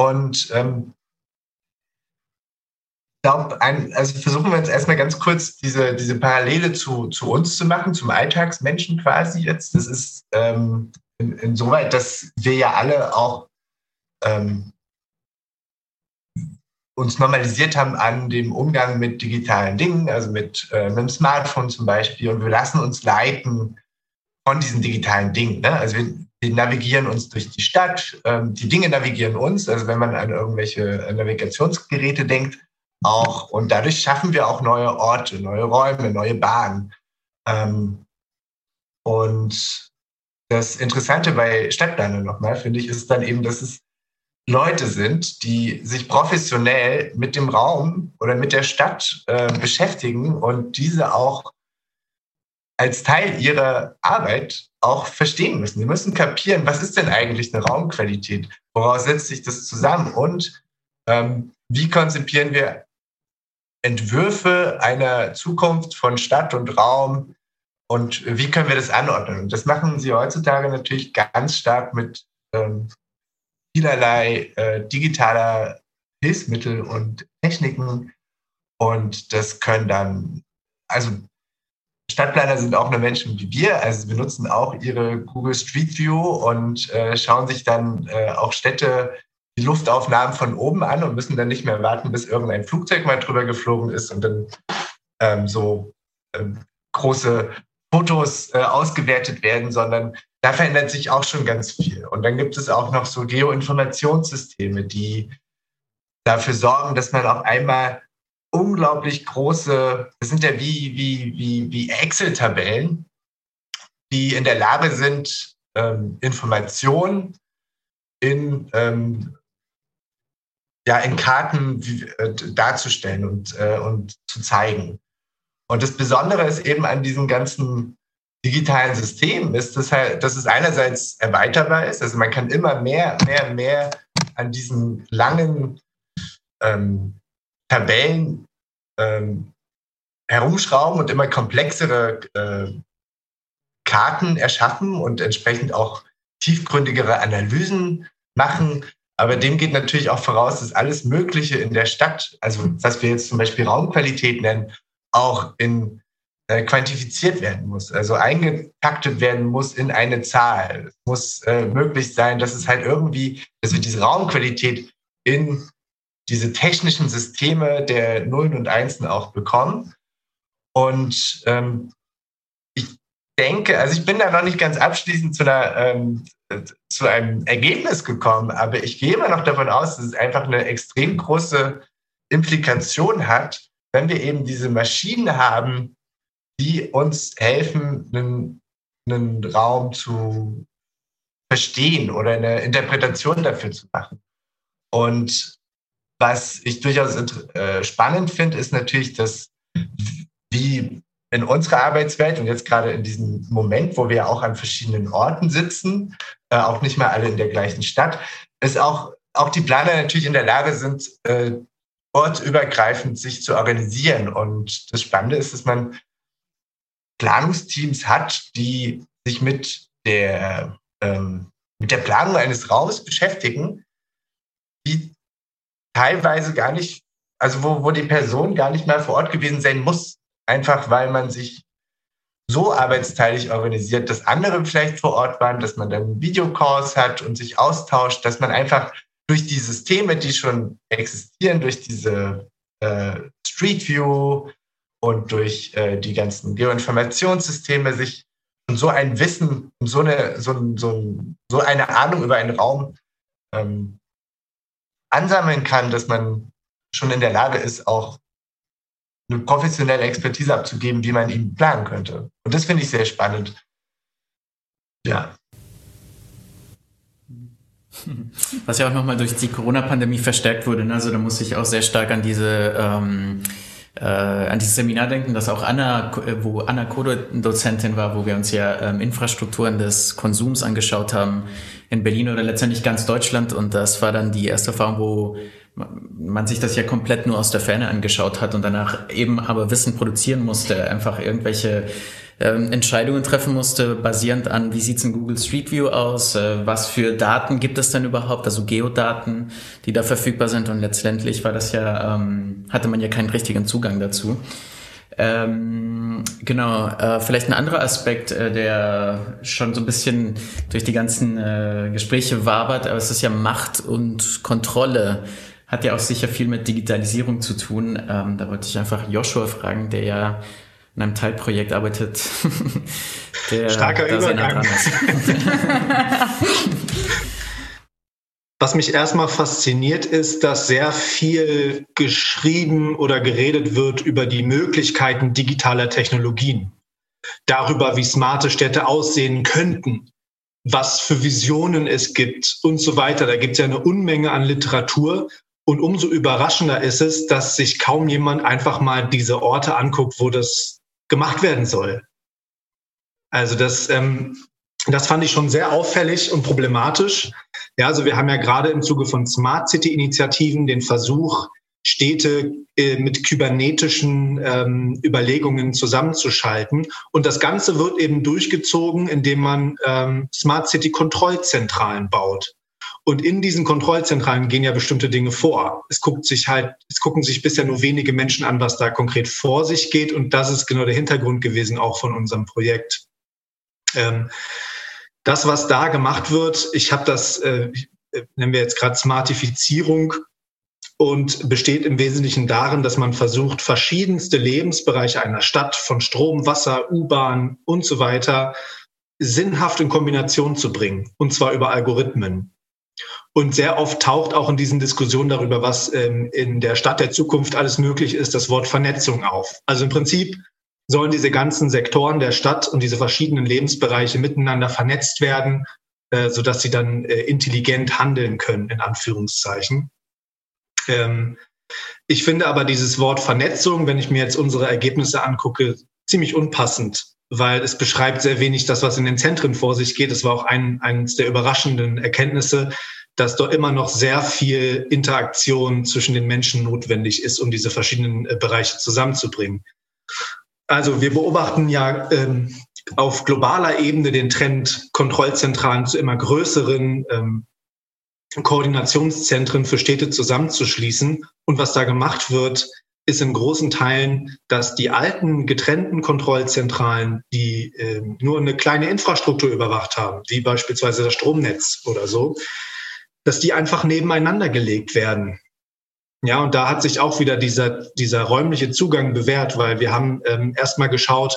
Und ähm, glaube, also versuchen wir jetzt erstmal ganz kurz diese, diese Parallele zu, zu uns zu machen, zum Alltagsmenschen quasi jetzt. Das ist ähm, in, insoweit, dass wir ja alle auch ähm, uns normalisiert haben an dem Umgang mit digitalen Dingen, also mit, äh, mit dem Smartphone zum Beispiel. Und wir lassen uns leiten von diesen digitalen Dingen. Ne? Also wir, wir navigieren uns durch die Stadt, ähm, die Dinge navigieren uns, also wenn man an irgendwelche Navigationsgeräte denkt, auch. Und dadurch schaffen wir auch neue Orte, neue Räume, neue Bahnen. Ähm, und das Interessante bei Stadtplanern nochmal, finde ich, ist dann eben, dass es Leute sind, die sich professionell mit dem Raum oder mit der Stadt äh, beschäftigen und diese auch als Teil ihrer Arbeit auch verstehen müssen. Sie müssen kapieren, was ist denn eigentlich eine Raumqualität? Woraus setzt sich das zusammen? Und ähm, wie konzipieren wir Entwürfe einer Zukunft von Stadt und Raum? Und wie können wir das anordnen? Und das machen sie heutzutage natürlich ganz stark mit ähm, vielerlei äh, digitaler Hilfsmittel und Techniken. Und das können dann, also Stadtplaner sind auch nur Menschen wie wir, also benutzen auch ihre Google Street View und äh, schauen sich dann äh, auch Städte, die Luftaufnahmen von oben an und müssen dann nicht mehr warten, bis irgendein Flugzeug mal drüber geflogen ist und dann ähm, so ähm, große Fotos äh, ausgewertet werden, sondern da verändert sich auch schon ganz viel. Und dann gibt es auch noch so Geoinformationssysteme, die dafür sorgen, dass man auf einmal unglaublich große, das sind ja wie, wie, wie, wie Excel-Tabellen, die in der Lage sind, ähm, Informationen in, ähm, ja, in Karten äh, darzustellen und, äh, und zu zeigen. Und das Besondere ist eben an diesen ganzen digitalen Systemen, ist, dass, halt, dass es einerseits erweiterbar ist. Also man kann immer mehr, mehr, mehr an diesen langen ähm, Tabellen ähm, herumschrauben und immer komplexere äh, Karten erschaffen und entsprechend auch tiefgründigere Analysen machen. Aber dem geht natürlich auch voraus, dass alles Mögliche in der Stadt, also was wir jetzt zum Beispiel Raumqualität nennen, auch in äh, quantifiziert werden muss, also eingetaktet werden muss in eine Zahl. Es muss äh, möglich sein, dass es halt irgendwie, dass wir diese Raumqualität in diese technischen Systeme der Nullen und Einsen auch bekommen. Und ähm, ich denke, also ich bin da noch nicht ganz abschließend zu, einer, ähm, zu einem Ergebnis gekommen, aber ich gehe immer noch davon aus, dass es einfach eine extrem große Implikation hat wenn wir eben diese Maschinen haben, die uns helfen, einen, einen Raum zu verstehen oder eine Interpretation dafür zu machen. Und was ich durchaus äh, spannend finde, ist natürlich, dass wie in unserer Arbeitswelt und jetzt gerade in diesem Moment, wo wir auch an verschiedenen Orten sitzen, äh, auch nicht mal alle in der gleichen Stadt, ist auch, auch die Planer natürlich in der Lage sind, äh, ortübergreifend sich zu organisieren. Und das Spannende ist, dass man Planungsteams hat, die sich mit der, ähm, mit der Planung eines Raums beschäftigen, die teilweise gar nicht, also wo, wo die Person gar nicht mal vor Ort gewesen sein muss, einfach weil man sich so arbeitsteilig organisiert, dass andere vielleicht vor Ort waren, dass man dann Videocalls hat und sich austauscht, dass man einfach durch die Systeme, die schon existieren, durch diese äh, Street View und durch äh, die ganzen Geoinformationssysteme sich so ein Wissen, so eine, so, so, so eine Ahnung über einen Raum ähm, ansammeln kann, dass man schon in der Lage ist, auch eine professionelle Expertise abzugeben, wie man ihn planen könnte. Und das finde ich sehr spannend. Ja. Was ja auch nochmal durch die Corona-Pandemie verstärkt wurde. Ne? Also da muss ich auch sehr stark an diese ähm, äh, an dieses Seminar denken, das auch Anna, wo Anna Kodo Dozentin war, wo wir uns ja ähm, Infrastrukturen des Konsums angeschaut haben in Berlin oder letztendlich ganz Deutschland. Und das war dann die erste Erfahrung, wo man sich das ja komplett nur aus der Ferne angeschaut hat und danach eben aber Wissen produzieren musste, einfach irgendwelche ähm, Entscheidungen treffen musste, basierend an, wie sieht's in Google Street View aus, äh, was für Daten gibt es denn überhaupt, also Geodaten, die da verfügbar sind und letztendlich war das ja, ähm, hatte man ja keinen richtigen Zugang dazu. Ähm, genau, äh, vielleicht ein anderer Aspekt, äh, der schon so ein bisschen durch die ganzen äh, Gespräche wabert, aber es ist ja Macht und Kontrolle hat ja auch sicher viel mit Digitalisierung zu tun. Ähm, da wollte ich einfach Joshua fragen, der ja in einem Teilprojekt arbeitet. der Starker Übergang. Was mich erstmal fasziniert, ist, dass sehr viel geschrieben oder geredet wird über die Möglichkeiten digitaler Technologien. Darüber, wie smarte Städte aussehen könnten, was für Visionen es gibt und so weiter. Da gibt es ja eine Unmenge an Literatur. Und umso überraschender ist es, dass sich kaum jemand einfach mal diese Orte anguckt, wo das gemacht werden soll. Also das, ähm, das fand ich schon sehr auffällig und problematisch. Ja, also wir haben ja gerade im Zuge von Smart City Initiativen den Versuch, Städte äh, mit kybernetischen ähm, Überlegungen zusammenzuschalten. Und das Ganze wird eben durchgezogen, indem man ähm, Smart City Kontrollzentralen baut. Und in diesen Kontrollzentralen gehen ja bestimmte Dinge vor. Es guckt sich halt, es gucken sich bisher nur wenige Menschen an, was da konkret vor sich geht. Und das ist genau der Hintergrund gewesen auch von unserem Projekt. Ähm, das, was da gemacht wird, ich habe das, äh, nennen wir jetzt gerade Smartifizierung und besteht im Wesentlichen darin, dass man versucht, verschiedenste Lebensbereiche einer Stadt von Strom, Wasser, U-Bahn und so weiter sinnhaft in Kombination zu bringen, und zwar über Algorithmen. Und sehr oft taucht auch in diesen Diskussionen darüber, was ähm, in der Stadt der Zukunft alles möglich ist, das Wort Vernetzung auf. Also im Prinzip sollen diese ganzen Sektoren der Stadt und diese verschiedenen Lebensbereiche miteinander vernetzt werden, äh, sodass sie dann äh, intelligent handeln können, in Anführungszeichen. Ähm, ich finde aber dieses Wort Vernetzung, wenn ich mir jetzt unsere Ergebnisse angucke, ziemlich unpassend, weil es beschreibt sehr wenig das, was in den Zentren vor sich geht. Es war auch ein, eines der überraschenden Erkenntnisse, dass dort immer noch sehr viel Interaktion zwischen den Menschen notwendig ist, um diese verschiedenen äh, Bereiche zusammenzubringen. Also wir beobachten ja ähm, auf globaler Ebene den Trend, Kontrollzentralen zu immer größeren ähm, Koordinationszentren für Städte zusammenzuschließen. Und was da gemacht wird, ist in großen Teilen, dass die alten getrennten Kontrollzentralen, die äh, nur eine kleine Infrastruktur überwacht haben, wie beispielsweise das Stromnetz oder so, dass die einfach nebeneinander gelegt werden. Ja, und da hat sich auch wieder dieser, dieser räumliche Zugang bewährt, weil wir haben ähm, erstmal geschaut,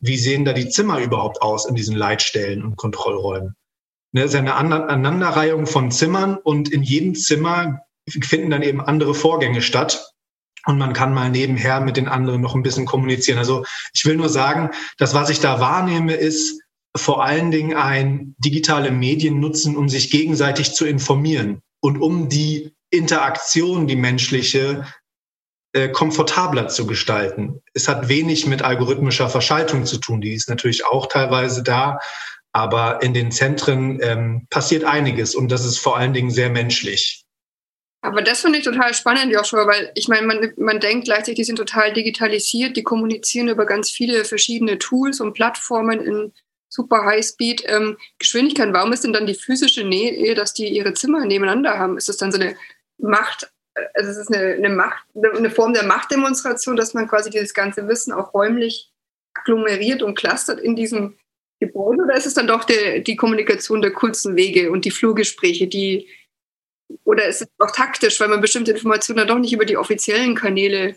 wie sehen da die Zimmer überhaupt aus in diesen Leitstellen und Kontrollräumen. Ne, es ist eine Aneinanderreihung von Zimmern und in jedem Zimmer finden dann eben andere Vorgänge statt. und man kann mal nebenher mit den anderen noch ein bisschen kommunizieren. Also ich will nur sagen, das, was ich da wahrnehme, ist vor allen Dingen ein digitale Medien nutzen, um sich gegenseitig zu informieren und um die Interaktion, die menschliche, äh, komfortabler zu gestalten. Es hat wenig mit algorithmischer Verschaltung zu tun, die ist natürlich auch teilweise da, aber in den Zentren ähm, passiert einiges und das ist vor allen Dingen sehr menschlich. Aber das finde ich total spannend, Joshua, weil ich meine, man, man denkt gleichzeitig, die sind total digitalisiert, die kommunizieren über ganz viele verschiedene Tools und Plattformen in super Highspeed ähm, Geschwindigkeit. Warum ist denn dann die physische Nähe, dass die ihre Zimmer nebeneinander haben? Ist das dann so eine Macht, also es ist eine, eine Macht, eine Form der Machtdemonstration, dass man quasi dieses ganze Wissen auch räumlich agglomeriert und clustert in diesem Gebäude? Oder ist es dann doch die, die Kommunikation der kurzen Wege und die Flurgespräche, die oder ist es auch taktisch, weil man bestimmte Informationen dann doch nicht über die offiziellen Kanäle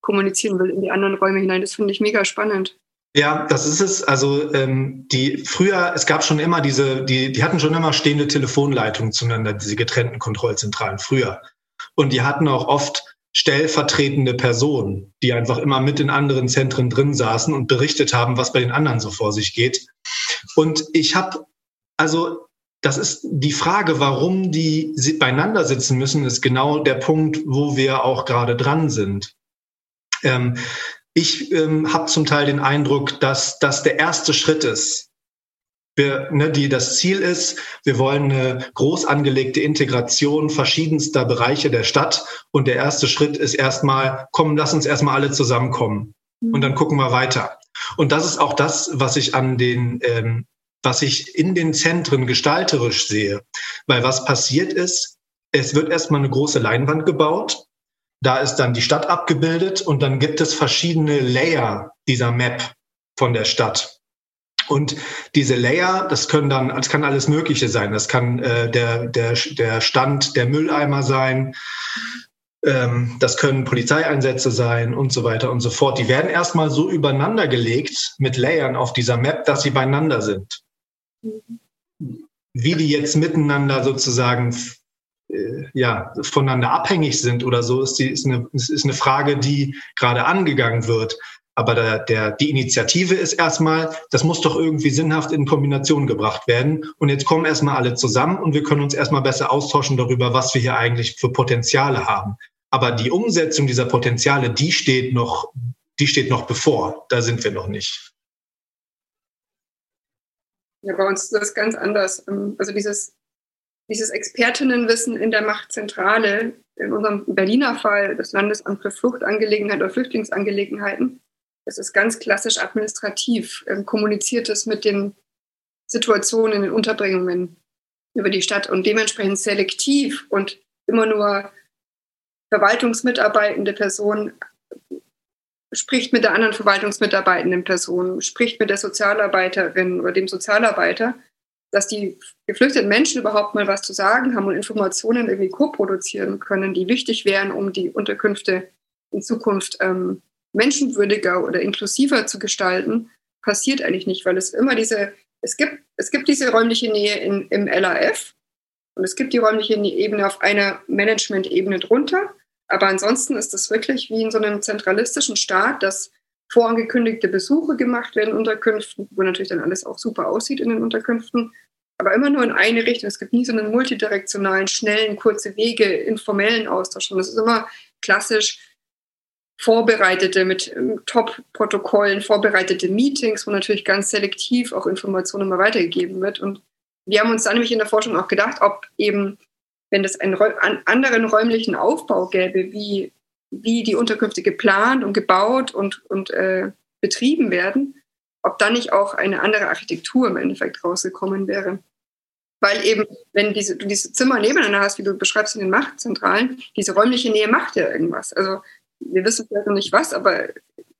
kommunizieren will in die anderen Räume hinein? Das finde ich mega spannend. Ja, das ist es. Also ähm, die früher, es gab schon immer diese, die, die hatten schon immer stehende Telefonleitungen zueinander, diese getrennten Kontrollzentralen früher. Und die hatten auch oft stellvertretende Personen, die einfach immer mit in anderen Zentren drin saßen und berichtet haben, was bei den anderen so vor sich geht. Und ich habe, also das ist die Frage, warum die beieinander sitzen müssen, ist genau der Punkt, wo wir auch gerade dran sind. Ähm, ich ähm, habe zum Teil den Eindruck, dass das der erste Schritt ist. Wir, ne, die, das Ziel ist, wir wollen eine groß angelegte Integration verschiedenster Bereiche der Stadt. Und der erste Schritt ist erstmal, komm, lass uns erstmal alle zusammenkommen. Und dann gucken wir weiter. Und das ist auch das, was ich an den ähm, was ich in den Zentren gestalterisch sehe. Weil was passiert ist, es wird erstmal eine große Leinwand gebaut. Da ist dann die Stadt abgebildet und dann gibt es verschiedene Layer dieser Map von der Stadt. Und diese Layer, das können dann, das kann alles Mögliche sein. Das kann äh, der, der, der Stand der Mülleimer sein. Ähm, das können Polizeieinsätze sein und so weiter und so fort. Die werden erstmal so übereinander gelegt mit Layern auf dieser Map, dass sie beieinander sind. Wie die jetzt miteinander sozusagen ja, voneinander abhängig sind oder so, ist, die, ist, eine, ist eine Frage, die gerade angegangen wird. Aber der, der, die Initiative ist erstmal, das muss doch irgendwie sinnhaft in Kombination gebracht werden. Und jetzt kommen erstmal alle zusammen und wir können uns erstmal besser austauschen darüber, was wir hier eigentlich für Potenziale haben. Aber die Umsetzung dieser Potenziale, die steht noch, die steht noch bevor. Da sind wir noch nicht. Ja, bei uns ist das ganz anders. Ähm, also dieses, dieses Expertinnenwissen in der Machtzentrale, in unserem Berliner Fall, das Landesamt für Fluchtangelegenheiten oder Flüchtlingsangelegenheiten, das ist ganz klassisch administrativ, ähm, kommuniziert es mit den Situationen in den Unterbringungen über die Stadt und dementsprechend selektiv und immer nur verwaltungsmitarbeitende Personen spricht mit der anderen verwaltungsmitarbeitenden Person, spricht mit der Sozialarbeiterin oder dem Sozialarbeiter, dass die geflüchteten Menschen überhaupt mal was zu sagen haben und Informationen irgendwie co-produzieren können, die wichtig wären, um die Unterkünfte in Zukunft ähm, menschenwürdiger oder inklusiver zu gestalten, passiert eigentlich nicht, weil es immer diese, es gibt, es gibt diese räumliche Nähe in, im LAF und es gibt die räumliche Ebene auf einer Management-Ebene drunter. Aber ansonsten ist es wirklich wie in so einem zentralistischen Staat, dass vorangekündigte Besuche gemacht werden in Unterkünften, wo natürlich dann alles auch super aussieht in den Unterkünften, aber immer nur in eine Richtung. Es gibt nie so einen multidirektionalen, schnellen, kurze Wege, informellen Austausch. Und das ist immer klassisch vorbereitete, mit ähm, Top-Protokollen, vorbereitete Meetings, wo natürlich ganz selektiv auch Informationen immer weitergegeben wird. Und wir haben uns dann nämlich in der Forschung auch gedacht, ob eben wenn es einen, einen anderen räumlichen Aufbau gäbe, wie, wie die Unterkünfte geplant und gebaut und, und äh, betrieben werden, ob dann nicht auch eine andere Architektur im Endeffekt rausgekommen wäre. Weil eben, wenn diese, du diese Zimmer nebeneinander hast, wie du beschreibst in den Machtzentralen, diese räumliche Nähe macht ja irgendwas. Also wir wissen vielleicht noch nicht was, aber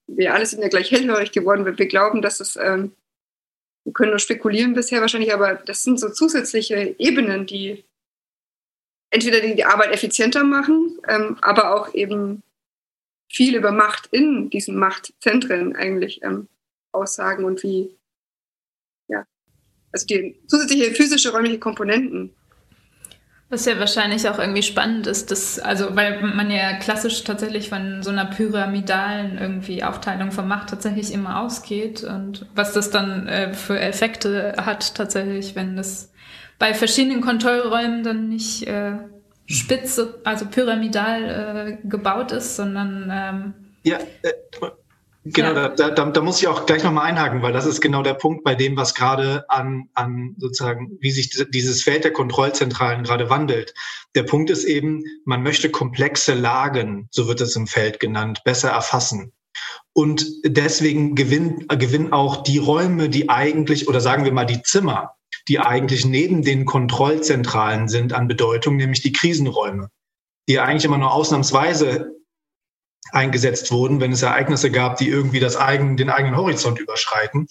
wir alle sind ja gleich hellhörig geworden, weil wir glauben, dass es, ähm, wir können nur spekulieren bisher wahrscheinlich, aber das sind so zusätzliche Ebenen, die entweder die, Arbeit effizienter machen, ähm, aber auch eben viel über Macht in diesen Machtzentren eigentlich ähm, aussagen und wie, ja, also die zusätzliche physische räumliche Komponenten. Was ja wahrscheinlich auch irgendwie spannend ist, dass, also weil man ja klassisch tatsächlich von so einer pyramidalen irgendwie Aufteilung von Macht tatsächlich immer ausgeht und was das dann äh, für Effekte hat tatsächlich, wenn das bei verschiedenen Kontrollräumen dann nicht äh, spitze, also pyramidal äh, gebaut ist, sondern ähm, ja, äh, Genau, ja. da, da, da muss ich auch gleich nochmal einhaken, weil das ist genau der Punkt bei dem, was gerade an, an sozusagen, wie sich dieses Feld der Kontrollzentralen gerade wandelt. Der Punkt ist eben, man möchte komplexe Lagen, so wird es im Feld genannt, besser erfassen. Und deswegen gewinnen, gewinnen auch die Räume, die eigentlich, oder sagen wir mal die Zimmer, die eigentlich neben den Kontrollzentralen sind an Bedeutung, nämlich die Krisenräume, die eigentlich immer nur ausnahmsweise eingesetzt wurden, wenn es Ereignisse gab, die irgendwie das eigen, den eigenen Horizont überschreiten.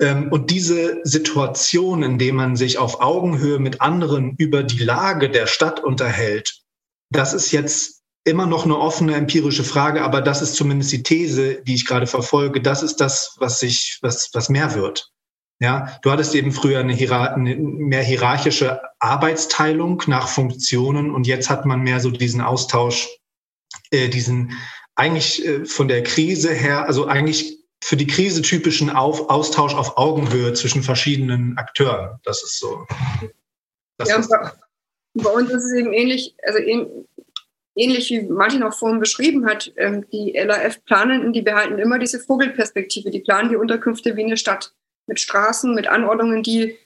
Ähm, und diese Situation, in der man sich auf Augenhöhe mit anderen über die Lage der Stadt unterhält, das ist jetzt immer noch eine offene empirische Frage, aber das ist zumindest die These, die ich gerade verfolge. Das ist das, was sich, was, was mehr wird. Ja, du hattest eben früher eine, eine mehr hierarchische Arbeitsteilung nach Funktionen und jetzt hat man mehr so diesen Austausch äh, diesen eigentlich äh, von der Krise her, also eigentlich für die Krise typischen auf, Austausch auf Augenhöhe zwischen verschiedenen Akteuren. Das ist so. Das ja, ist bei, bei, uns ist es eben ähnlich, also ähnlich wie Martin auch vorhin beschrieben hat. Ähm, die LAF-Planenden, die behalten immer diese Vogelperspektive. Die planen die Unterkünfte wie eine Stadt mit Straßen, mit Anordnungen, die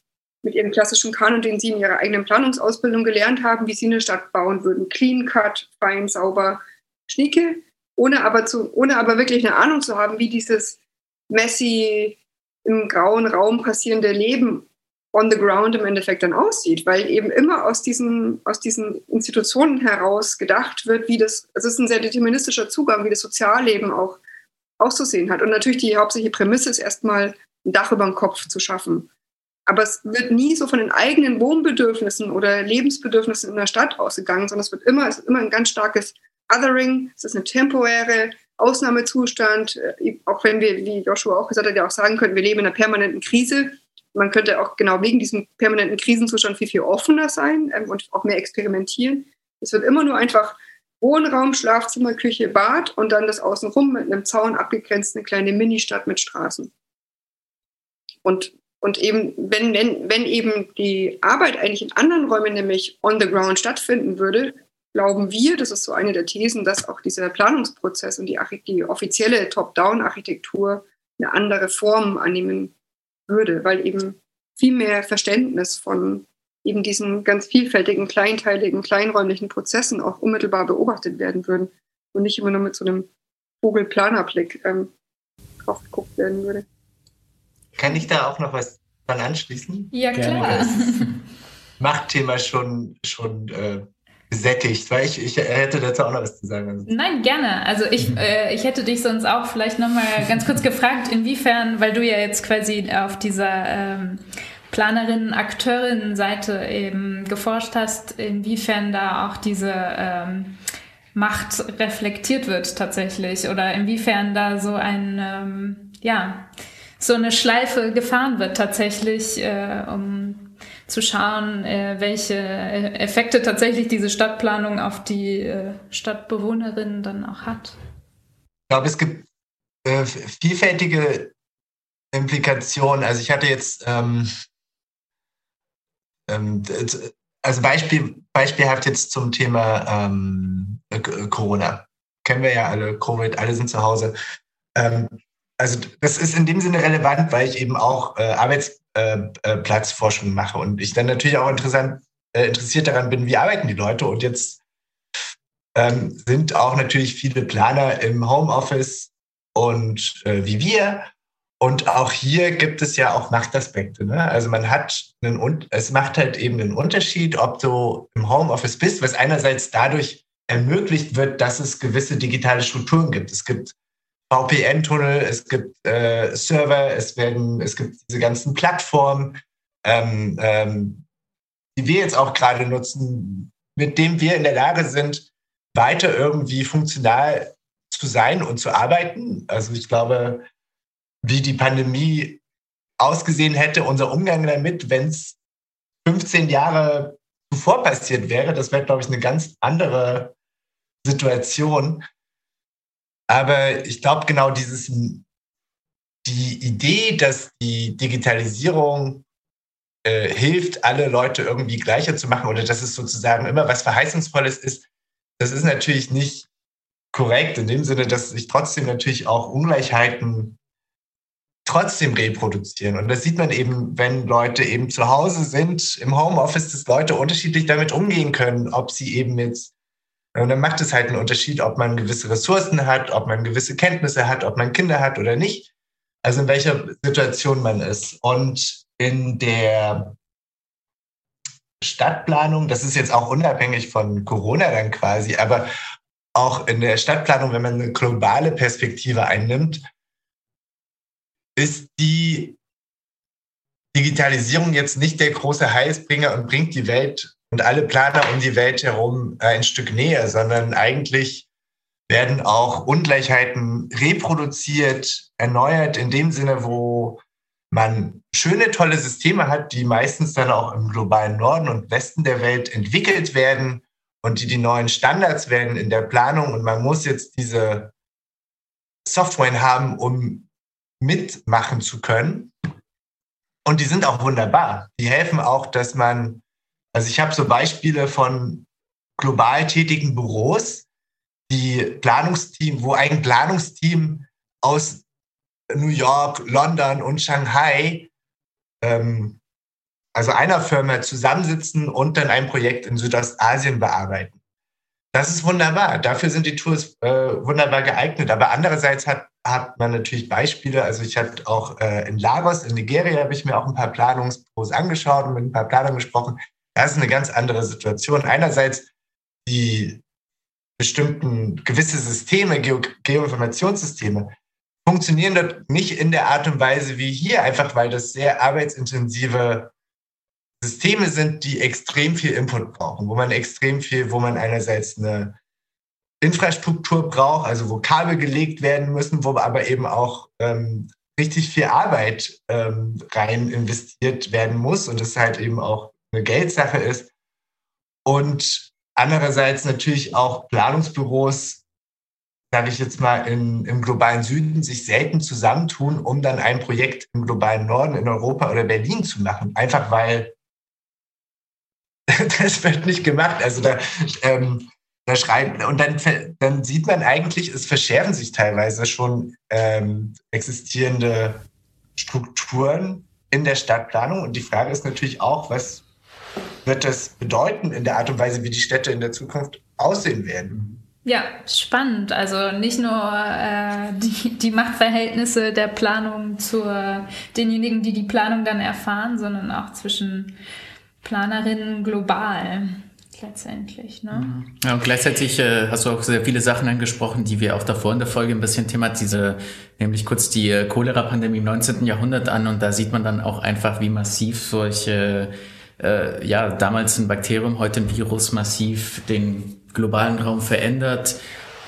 mit ihrem klassischen Kanon, den sie in ihrer eigenen Planungsausbildung gelernt haben, wie sie eine Stadt bauen würden. Clean cut, fein, sauber, schnieke, ohne aber, zu, ohne aber wirklich eine Ahnung zu haben, wie dieses messy im grauen Raum passierende Leben on the ground im Endeffekt dann aussieht, weil eben immer aus diesen, aus diesen Institutionen heraus gedacht wird, wie das, also es ist ein sehr deterministischer Zugang, wie das Sozialleben auch auszusehen hat. Und natürlich die hauptsächliche Prämisse ist erstmal ein Dach über den Kopf zu schaffen. Aber es wird nie so von den eigenen Wohnbedürfnissen oder Lebensbedürfnissen in der Stadt ausgegangen, sondern es wird immer, es ist immer ein ganz starkes Othering, es ist ein temporäre Ausnahmezustand, äh, auch wenn wir, wie Joshua auch gesagt hat, ja auch sagen könnten, wir leben in einer permanenten Krise. Man könnte auch genau wegen diesem permanenten Krisenzustand viel, viel offener sein ähm, und auch mehr experimentieren. Es wird immer nur einfach Wohnraum, Schlafzimmer, Küche, Bad und dann das Außenrum mit einem Zaun abgegrenzt, eine kleine Ministadt mit Straßen. Und, und eben, wenn, wenn, wenn eben die Arbeit eigentlich in anderen Räumen, nämlich on the ground stattfinden würde, glauben wir, das ist so eine der Thesen, dass auch dieser Planungsprozess und die, die offizielle Top-Down-Architektur eine andere Form annehmen würde, weil eben viel mehr Verständnis von eben diesen ganz vielfältigen, kleinteiligen, kleinräumlichen Prozessen auch unmittelbar beobachtet werden würden und nicht immer nur mit so einem Vogelplanerblick ähm, drauf geguckt werden würde. Kann ich da auch noch was dran anschließen? Ja, klar. Machtthema schon, schon äh, gesättigt, weil ich, ich hätte dazu auch noch was zu sagen. Nein, gerne. Also ich, äh, ich hätte dich sonst auch vielleicht nochmal ganz kurz gefragt, inwiefern, weil du ja jetzt quasi auf dieser ähm, Planerinnen, Akteurinnen-Seite eben geforscht hast, inwiefern da auch diese ähm, Macht reflektiert wird tatsächlich oder inwiefern da so ein, ähm, ja, so eine Schleife gefahren wird tatsächlich, äh, um zu schauen, äh, welche äh, Effekte tatsächlich diese Stadtplanung auf die äh, Stadtbewohnerinnen dann auch hat. Ich glaube, es gibt äh, vielfältige Implikationen. Also ich hatte jetzt ähm, ähm, also Beispiel, beispielhaft jetzt zum Thema ähm, Corona. Kennen wir ja alle, Covid, alle sind zu Hause. Ähm, also das ist in dem Sinne relevant, weil ich eben auch äh, Arbeitsplatzforschung äh, äh mache und ich dann natürlich auch interessant, äh, interessiert daran bin, wie arbeiten die Leute. Und jetzt ähm, sind auch natürlich viele Planer im Homeoffice und äh, wie wir. Und auch hier gibt es ja auch Machtaspekte. Ne? Also man hat einen, es macht halt eben einen Unterschied, ob du im Homeoffice bist, was einerseits dadurch ermöglicht wird, dass es gewisse digitale Strukturen gibt. Es gibt VPN-Tunnel, es gibt äh, Server, es werden, es gibt diese ganzen Plattformen, ähm, ähm, die wir jetzt auch gerade nutzen, mit denen wir in der Lage sind, weiter irgendwie funktional zu sein und zu arbeiten. Also ich glaube, wie die Pandemie ausgesehen hätte, unser Umgang damit, wenn es 15 Jahre zuvor passiert wäre, das wäre, glaube ich, eine ganz andere Situation. Aber ich glaube, genau dieses, die Idee, dass die Digitalisierung äh, hilft, alle Leute irgendwie gleicher zu machen oder dass es sozusagen immer was Verheißungsvolles ist, das ist natürlich nicht korrekt in dem Sinne, dass sich trotzdem natürlich auch Ungleichheiten trotzdem reproduzieren. Und das sieht man eben, wenn Leute eben zu Hause sind, im Homeoffice, dass Leute unterschiedlich damit umgehen können, ob sie eben jetzt, und dann macht es halt einen Unterschied, ob man gewisse Ressourcen hat, ob man gewisse Kenntnisse hat, ob man Kinder hat oder nicht. Also in welcher Situation man ist. Und in der Stadtplanung, das ist jetzt auch unabhängig von Corona dann quasi, aber auch in der Stadtplanung, wenn man eine globale Perspektive einnimmt, ist die Digitalisierung jetzt nicht der große Heilsbringer und bringt die Welt und alle Planer um die Welt herum ein Stück näher, sondern eigentlich werden auch Ungleichheiten reproduziert, erneuert in dem Sinne, wo man schöne, tolle Systeme hat, die meistens dann auch im globalen Norden und Westen der Welt entwickelt werden und die die neuen Standards werden in der Planung. Und man muss jetzt diese Software haben, um mitmachen zu können. Und die sind auch wunderbar. Die helfen auch, dass man, also ich habe so Beispiele von global tätigen Büros, die Planungsteam, wo ein Planungsteam aus New York, London und Shanghai, ähm, also einer Firma zusammensitzen und dann ein Projekt in Südostasien bearbeiten. Das ist wunderbar. Dafür sind die Tools äh, wunderbar geeignet. Aber andererseits hat, hat man natürlich Beispiele. Also ich hatte auch äh, in Lagos, in Nigeria, habe ich mir auch ein paar Planungspros angeschaut und mit ein paar Planern gesprochen. Das ist eine ganz andere Situation. Einerseits die bestimmten gewisse Systeme, Geo Geoinformationssysteme, funktionieren dort nicht in der Art und Weise wie hier, einfach weil das sehr arbeitsintensive Systeme sind, die extrem viel Input brauchen, wo man extrem viel, wo man einerseits eine Infrastruktur braucht, also wo Kabel gelegt werden müssen, wo aber eben auch ähm, richtig viel Arbeit ähm, rein investiert werden muss und es halt eben auch eine Geldsache ist. Und andererseits natürlich auch Planungsbüros, sage ich jetzt mal, in, im globalen Süden sich selten zusammentun, um dann ein Projekt im globalen Norden in Europa oder Berlin zu machen. Einfach weil das wird nicht gemacht. Also da, ähm, da schreiben, und dann, dann sieht man eigentlich, es verschärfen sich teilweise schon ähm, existierende Strukturen in der Stadtplanung. Und die Frage ist natürlich auch, was wird das bedeuten in der Art und Weise, wie die Städte in der Zukunft aussehen werden? Ja, spannend. Also nicht nur äh, die, die Machtverhältnisse der Planung zu denjenigen, die die Planung dann erfahren, sondern auch zwischen Planerinnen global letztendlich. Ne? Mhm. Ja, und gleichzeitig äh, hast du auch sehr viele Sachen angesprochen, die wir auch davor in der Folge ein bisschen thematisieren, nämlich kurz die äh, Cholera-Pandemie im 19. Jahrhundert an und da sieht man dann auch einfach, wie massiv solche, äh, ja, damals ein Bakterium, heute ein Virus massiv den globalen Raum verändert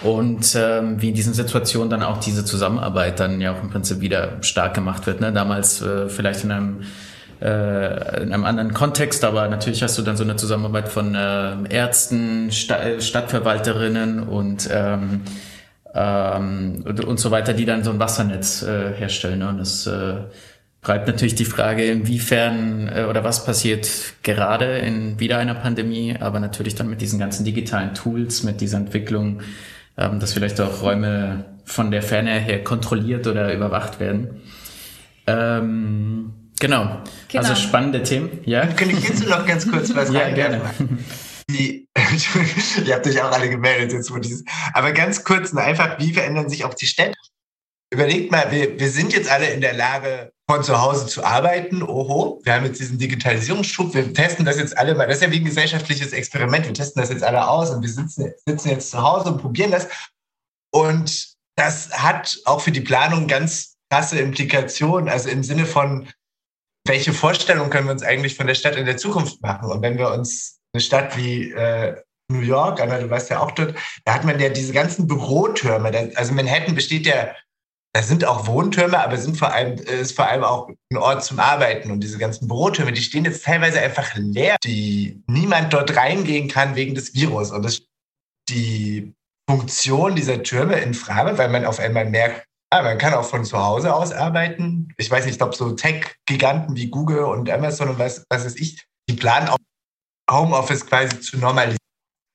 und ähm, wie in diesen Situationen dann auch diese Zusammenarbeit dann ja auch im Prinzip wieder stark gemacht wird. Ne? Damals äh, vielleicht in einem äh, in einem anderen Kontext, aber natürlich hast du dann so eine Zusammenarbeit von äh, Ärzten, Sta Stadtverwalterinnen und ähm, ähm, und, so weiter, die dann so ein Wassernetz äh, herstellen. Ne? Und das äh, bleibt natürlich die Frage, inwiefern äh, oder was passiert gerade in wieder einer Pandemie, aber natürlich dann mit diesen ganzen digitalen Tools, mit dieser Entwicklung, ähm, dass vielleicht auch Räume von der Ferne her kontrolliert oder überwacht werden. Ähm, Genau. genau. Also spannende Themen. Ja. Kann ich jetzt noch ganz kurz was Ja, gerne. Die, ihr habt euch auch alle gemeldet jetzt, wo dieses. Aber ganz kurz und einfach, wie verändern sich auch die Städte? Überlegt mal, wir, wir sind jetzt alle in der Lage, von zu Hause zu arbeiten. Oho, wir haben jetzt diesen Digitalisierungsschub. Wir testen das jetzt alle mal. Das ist ja wie ein gesellschaftliches Experiment. Wir testen das jetzt alle aus und wir sitzen, sitzen jetzt zu Hause und probieren das. Und das hat auch für die Planung ganz krasse Implikationen. Also im Sinne von, welche Vorstellung können wir uns eigentlich von der Stadt in der Zukunft machen? Und wenn wir uns eine Stadt wie äh, New York, Anna, du warst ja auch dort, da hat man ja diese ganzen Bürotürme. Also Manhattan besteht ja das sind auch Wohntürme, aber vor allem, ist vor allem auch ein Ort zum Arbeiten. Und diese ganzen Bürotürme, die stehen jetzt teilweise einfach leer, die niemand dort reingehen kann wegen des Virus. Und das, die Funktion dieser Türme in Frage, weil man auf einmal merkt, ah, man kann auch von zu Hause aus arbeiten. Ich weiß nicht, ob so Tech-Giganten wie Google und Amazon und was, was weiß ich, die planen auch Homeoffice quasi zu normalisieren.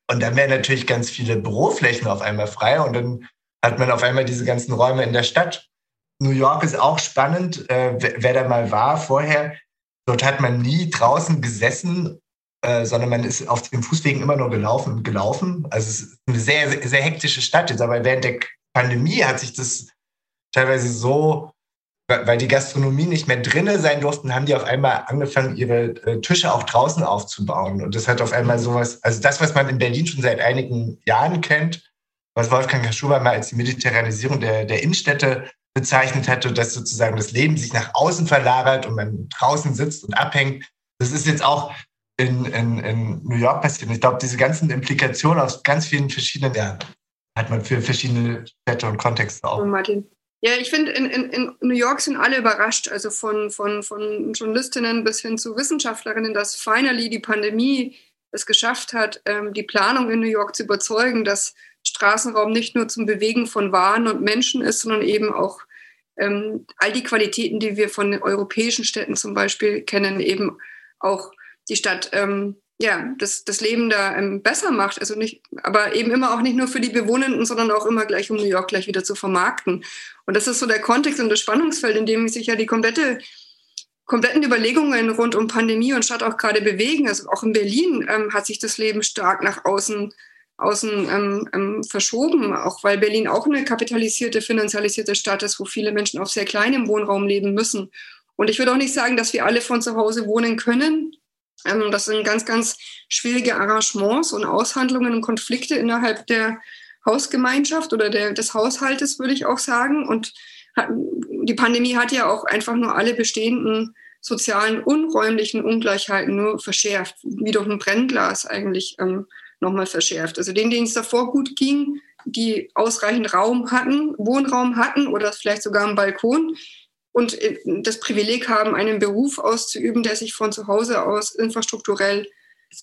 Und dann werden natürlich ganz viele Büroflächen auf einmal frei und dann hat man auf einmal diese ganzen Räume in der Stadt. New York ist auch spannend, äh, wer da mal war vorher. Dort hat man nie draußen gesessen, äh, sondern man ist auf den Fußwegen immer nur gelaufen und gelaufen. Also es ist eine sehr, sehr, sehr hektische Stadt jetzt. Aber während der Pandemie hat sich das teilweise so, weil die Gastronomie nicht mehr drinne sein durften, haben die auf einmal angefangen, ihre äh, Tische auch draußen aufzubauen. Und das hat auf einmal sowas, also das, was man in Berlin schon seit einigen Jahren kennt, was Wolfgang Kaschuber mal als die Mediterranisierung der, der Innenstädte bezeichnet hatte, dass sozusagen das Leben sich nach außen verlagert und man draußen sitzt und abhängt. Das ist jetzt auch in, in, in New York passiert. Ich glaube, diese ganzen Implikationen aus ganz vielen verschiedenen, ja, hat man für verschiedene Städte und Kontexte auch. Martin. Ja, ich finde, in, in, in New York sind alle überrascht, also von, von, von Journalistinnen bis hin zu Wissenschaftlerinnen, dass finally die Pandemie es geschafft hat, ähm, die Planung in New York zu überzeugen, dass Straßenraum nicht nur zum Bewegen von Waren und Menschen ist, sondern eben auch ähm, all die Qualitäten, die wir von europäischen Städten zum Beispiel kennen, eben auch die Stadt, ähm, ja, das, das Leben da ähm, besser macht. Also nicht, aber eben immer auch nicht nur für die Bewohnenden, sondern auch immer gleich, um New York gleich wieder zu vermarkten. Und das ist so der Kontext und das Spannungsfeld, in dem sich ja die komplette kompletten Überlegungen rund um Pandemie und Stadt auch gerade bewegen. Also auch in Berlin ähm, hat sich das Leben stark nach außen außen ähm, ähm, verschoben, auch weil Berlin auch eine kapitalisierte, finanzialisierte Stadt ist, wo viele Menschen auf sehr kleinem Wohnraum leben müssen. Und ich würde auch nicht sagen, dass wir alle von zu Hause wohnen können. Ähm, das sind ganz, ganz schwierige Arrangements und Aushandlungen und Konflikte innerhalb der Hausgemeinschaft oder der, des Haushaltes, würde ich auch sagen. Und die Pandemie hat ja auch einfach nur alle bestehenden sozialen, unräumlichen Ungleichheiten nur verschärft, wie durch ein Brennglas eigentlich ähm, nochmal verschärft. Also denen, denen es davor gut ging, die ausreichend Raum hatten, Wohnraum hatten oder vielleicht sogar einen Balkon und äh, das Privileg haben, einen Beruf auszuüben, der sich von zu Hause aus infrastrukturell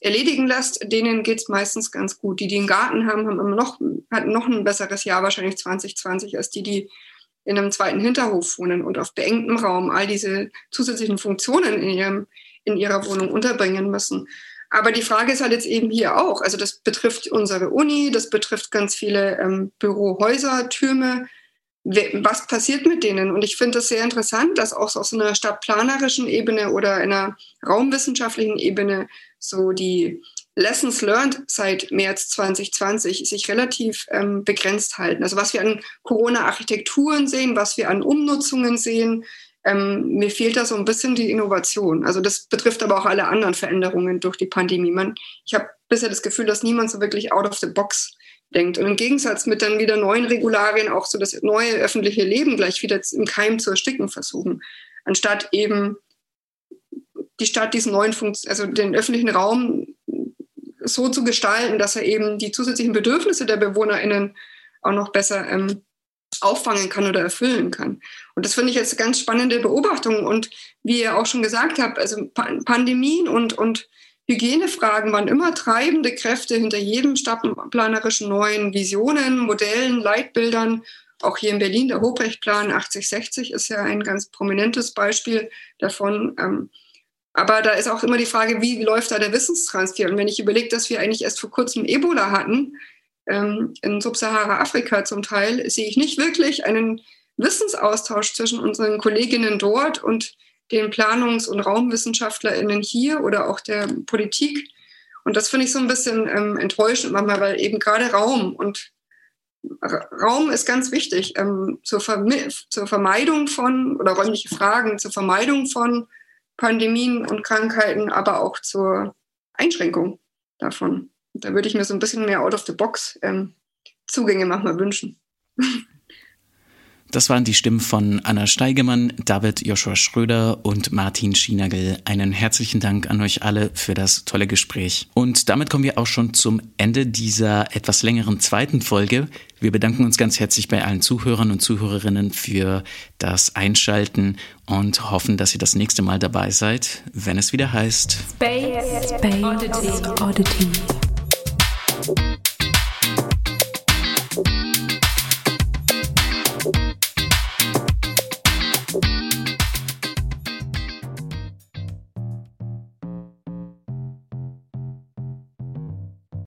erledigen lässt, denen geht es meistens ganz gut. Die, die einen Garten haben, haben noch, hatten noch ein besseres Jahr, wahrscheinlich 2020, als die, die in einem zweiten Hinterhof wohnen und auf beengtem Raum all diese zusätzlichen Funktionen in, ihrem, in ihrer Wohnung unterbringen müssen. Aber die Frage ist halt jetzt eben hier auch, also das betrifft unsere Uni, das betrifft ganz viele ähm, Bürohäuser, Türme. Was passiert mit denen? Und ich finde das sehr interessant, dass auch aus einer stadtplanerischen Ebene oder einer raumwissenschaftlichen Ebene so die Lessons learned seit März 2020 sich relativ ähm, begrenzt halten. Also was wir an Corona-Architekturen sehen, was wir an Umnutzungen sehen, ähm, mir fehlt da so ein bisschen die Innovation. Also das betrifft aber auch alle anderen Veränderungen durch die Pandemie. Man, ich habe bisher das Gefühl, dass niemand so wirklich out of the box denkt. Und im Gegensatz mit dann wieder neuen Regularien auch so das neue öffentliche Leben gleich wieder im Keim zu ersticken versuchen, anstatt eben die Stadt diesen neuen Funktion, also den öffentlichen Raum so zu gestalten, dass er eben die zusätzlichen Bedürfnisse der BewohnerInnen auch noch besser ähm, auffangen kann oder erfüllen kann. Und das finde ich jetzt eine ganz spannende Beobachtung. Und wie ihr auch schon gesagt habt, also Pandemien und, und Hygienefragen waren immer treibende Kräfte hinter jedem stadtplanerischen neuen Visionen, Modellen, Leitbildern. Auch hier in Berlin, der Hobrecht-Plan 8060 ist ja ein ganz prominentes Beispiel davon. Ähm, aber da ist auch immer die Frage, wie läuft da der Wissenstransfer? Und wenn ich überlege, dass wir eigentlich erst vor kurzem Ebola hatten, in Subsahara-Afrika zum Teil, sehe ich nicht wirklich einen Wissensaustausch zwischen unseren Kolleginnen dort und den Planungs- und RaumwissenschaftlerInnen hier oder auch der Politik. Und das finde ich so ein bisschen ähm, enttäuschend manchmal, weil eben gerade Raum und Raum ist ganz wichtig ähm, zur, zur, Vermeidung von oder räumliche Fragen zur Vermeidung von Pandemien und Krankheiten, aber auch zur Einschränkung davon. Da würde ich mir so ein bisschen mehr out of the box ähm, Zugänge manchmal wünschen. Das waren die Stimmen von Anna Steigemann, David Joshua Schröder und Martin Schienagel. Einen herzlichen Dank an euch alle für das tolle Gespräch. Und damit kommen wir auch schon zum Ende dieser etwas längeren zweiten Folge. Wir bedanken uns ganz herzlich bei allen Zuhörern und Zuhörerinnen für das Einschalten und hoffen, dass ihr das nächste Mal dabei seid, wenn es wieder heißt Space, Space Oddity. Oddity. you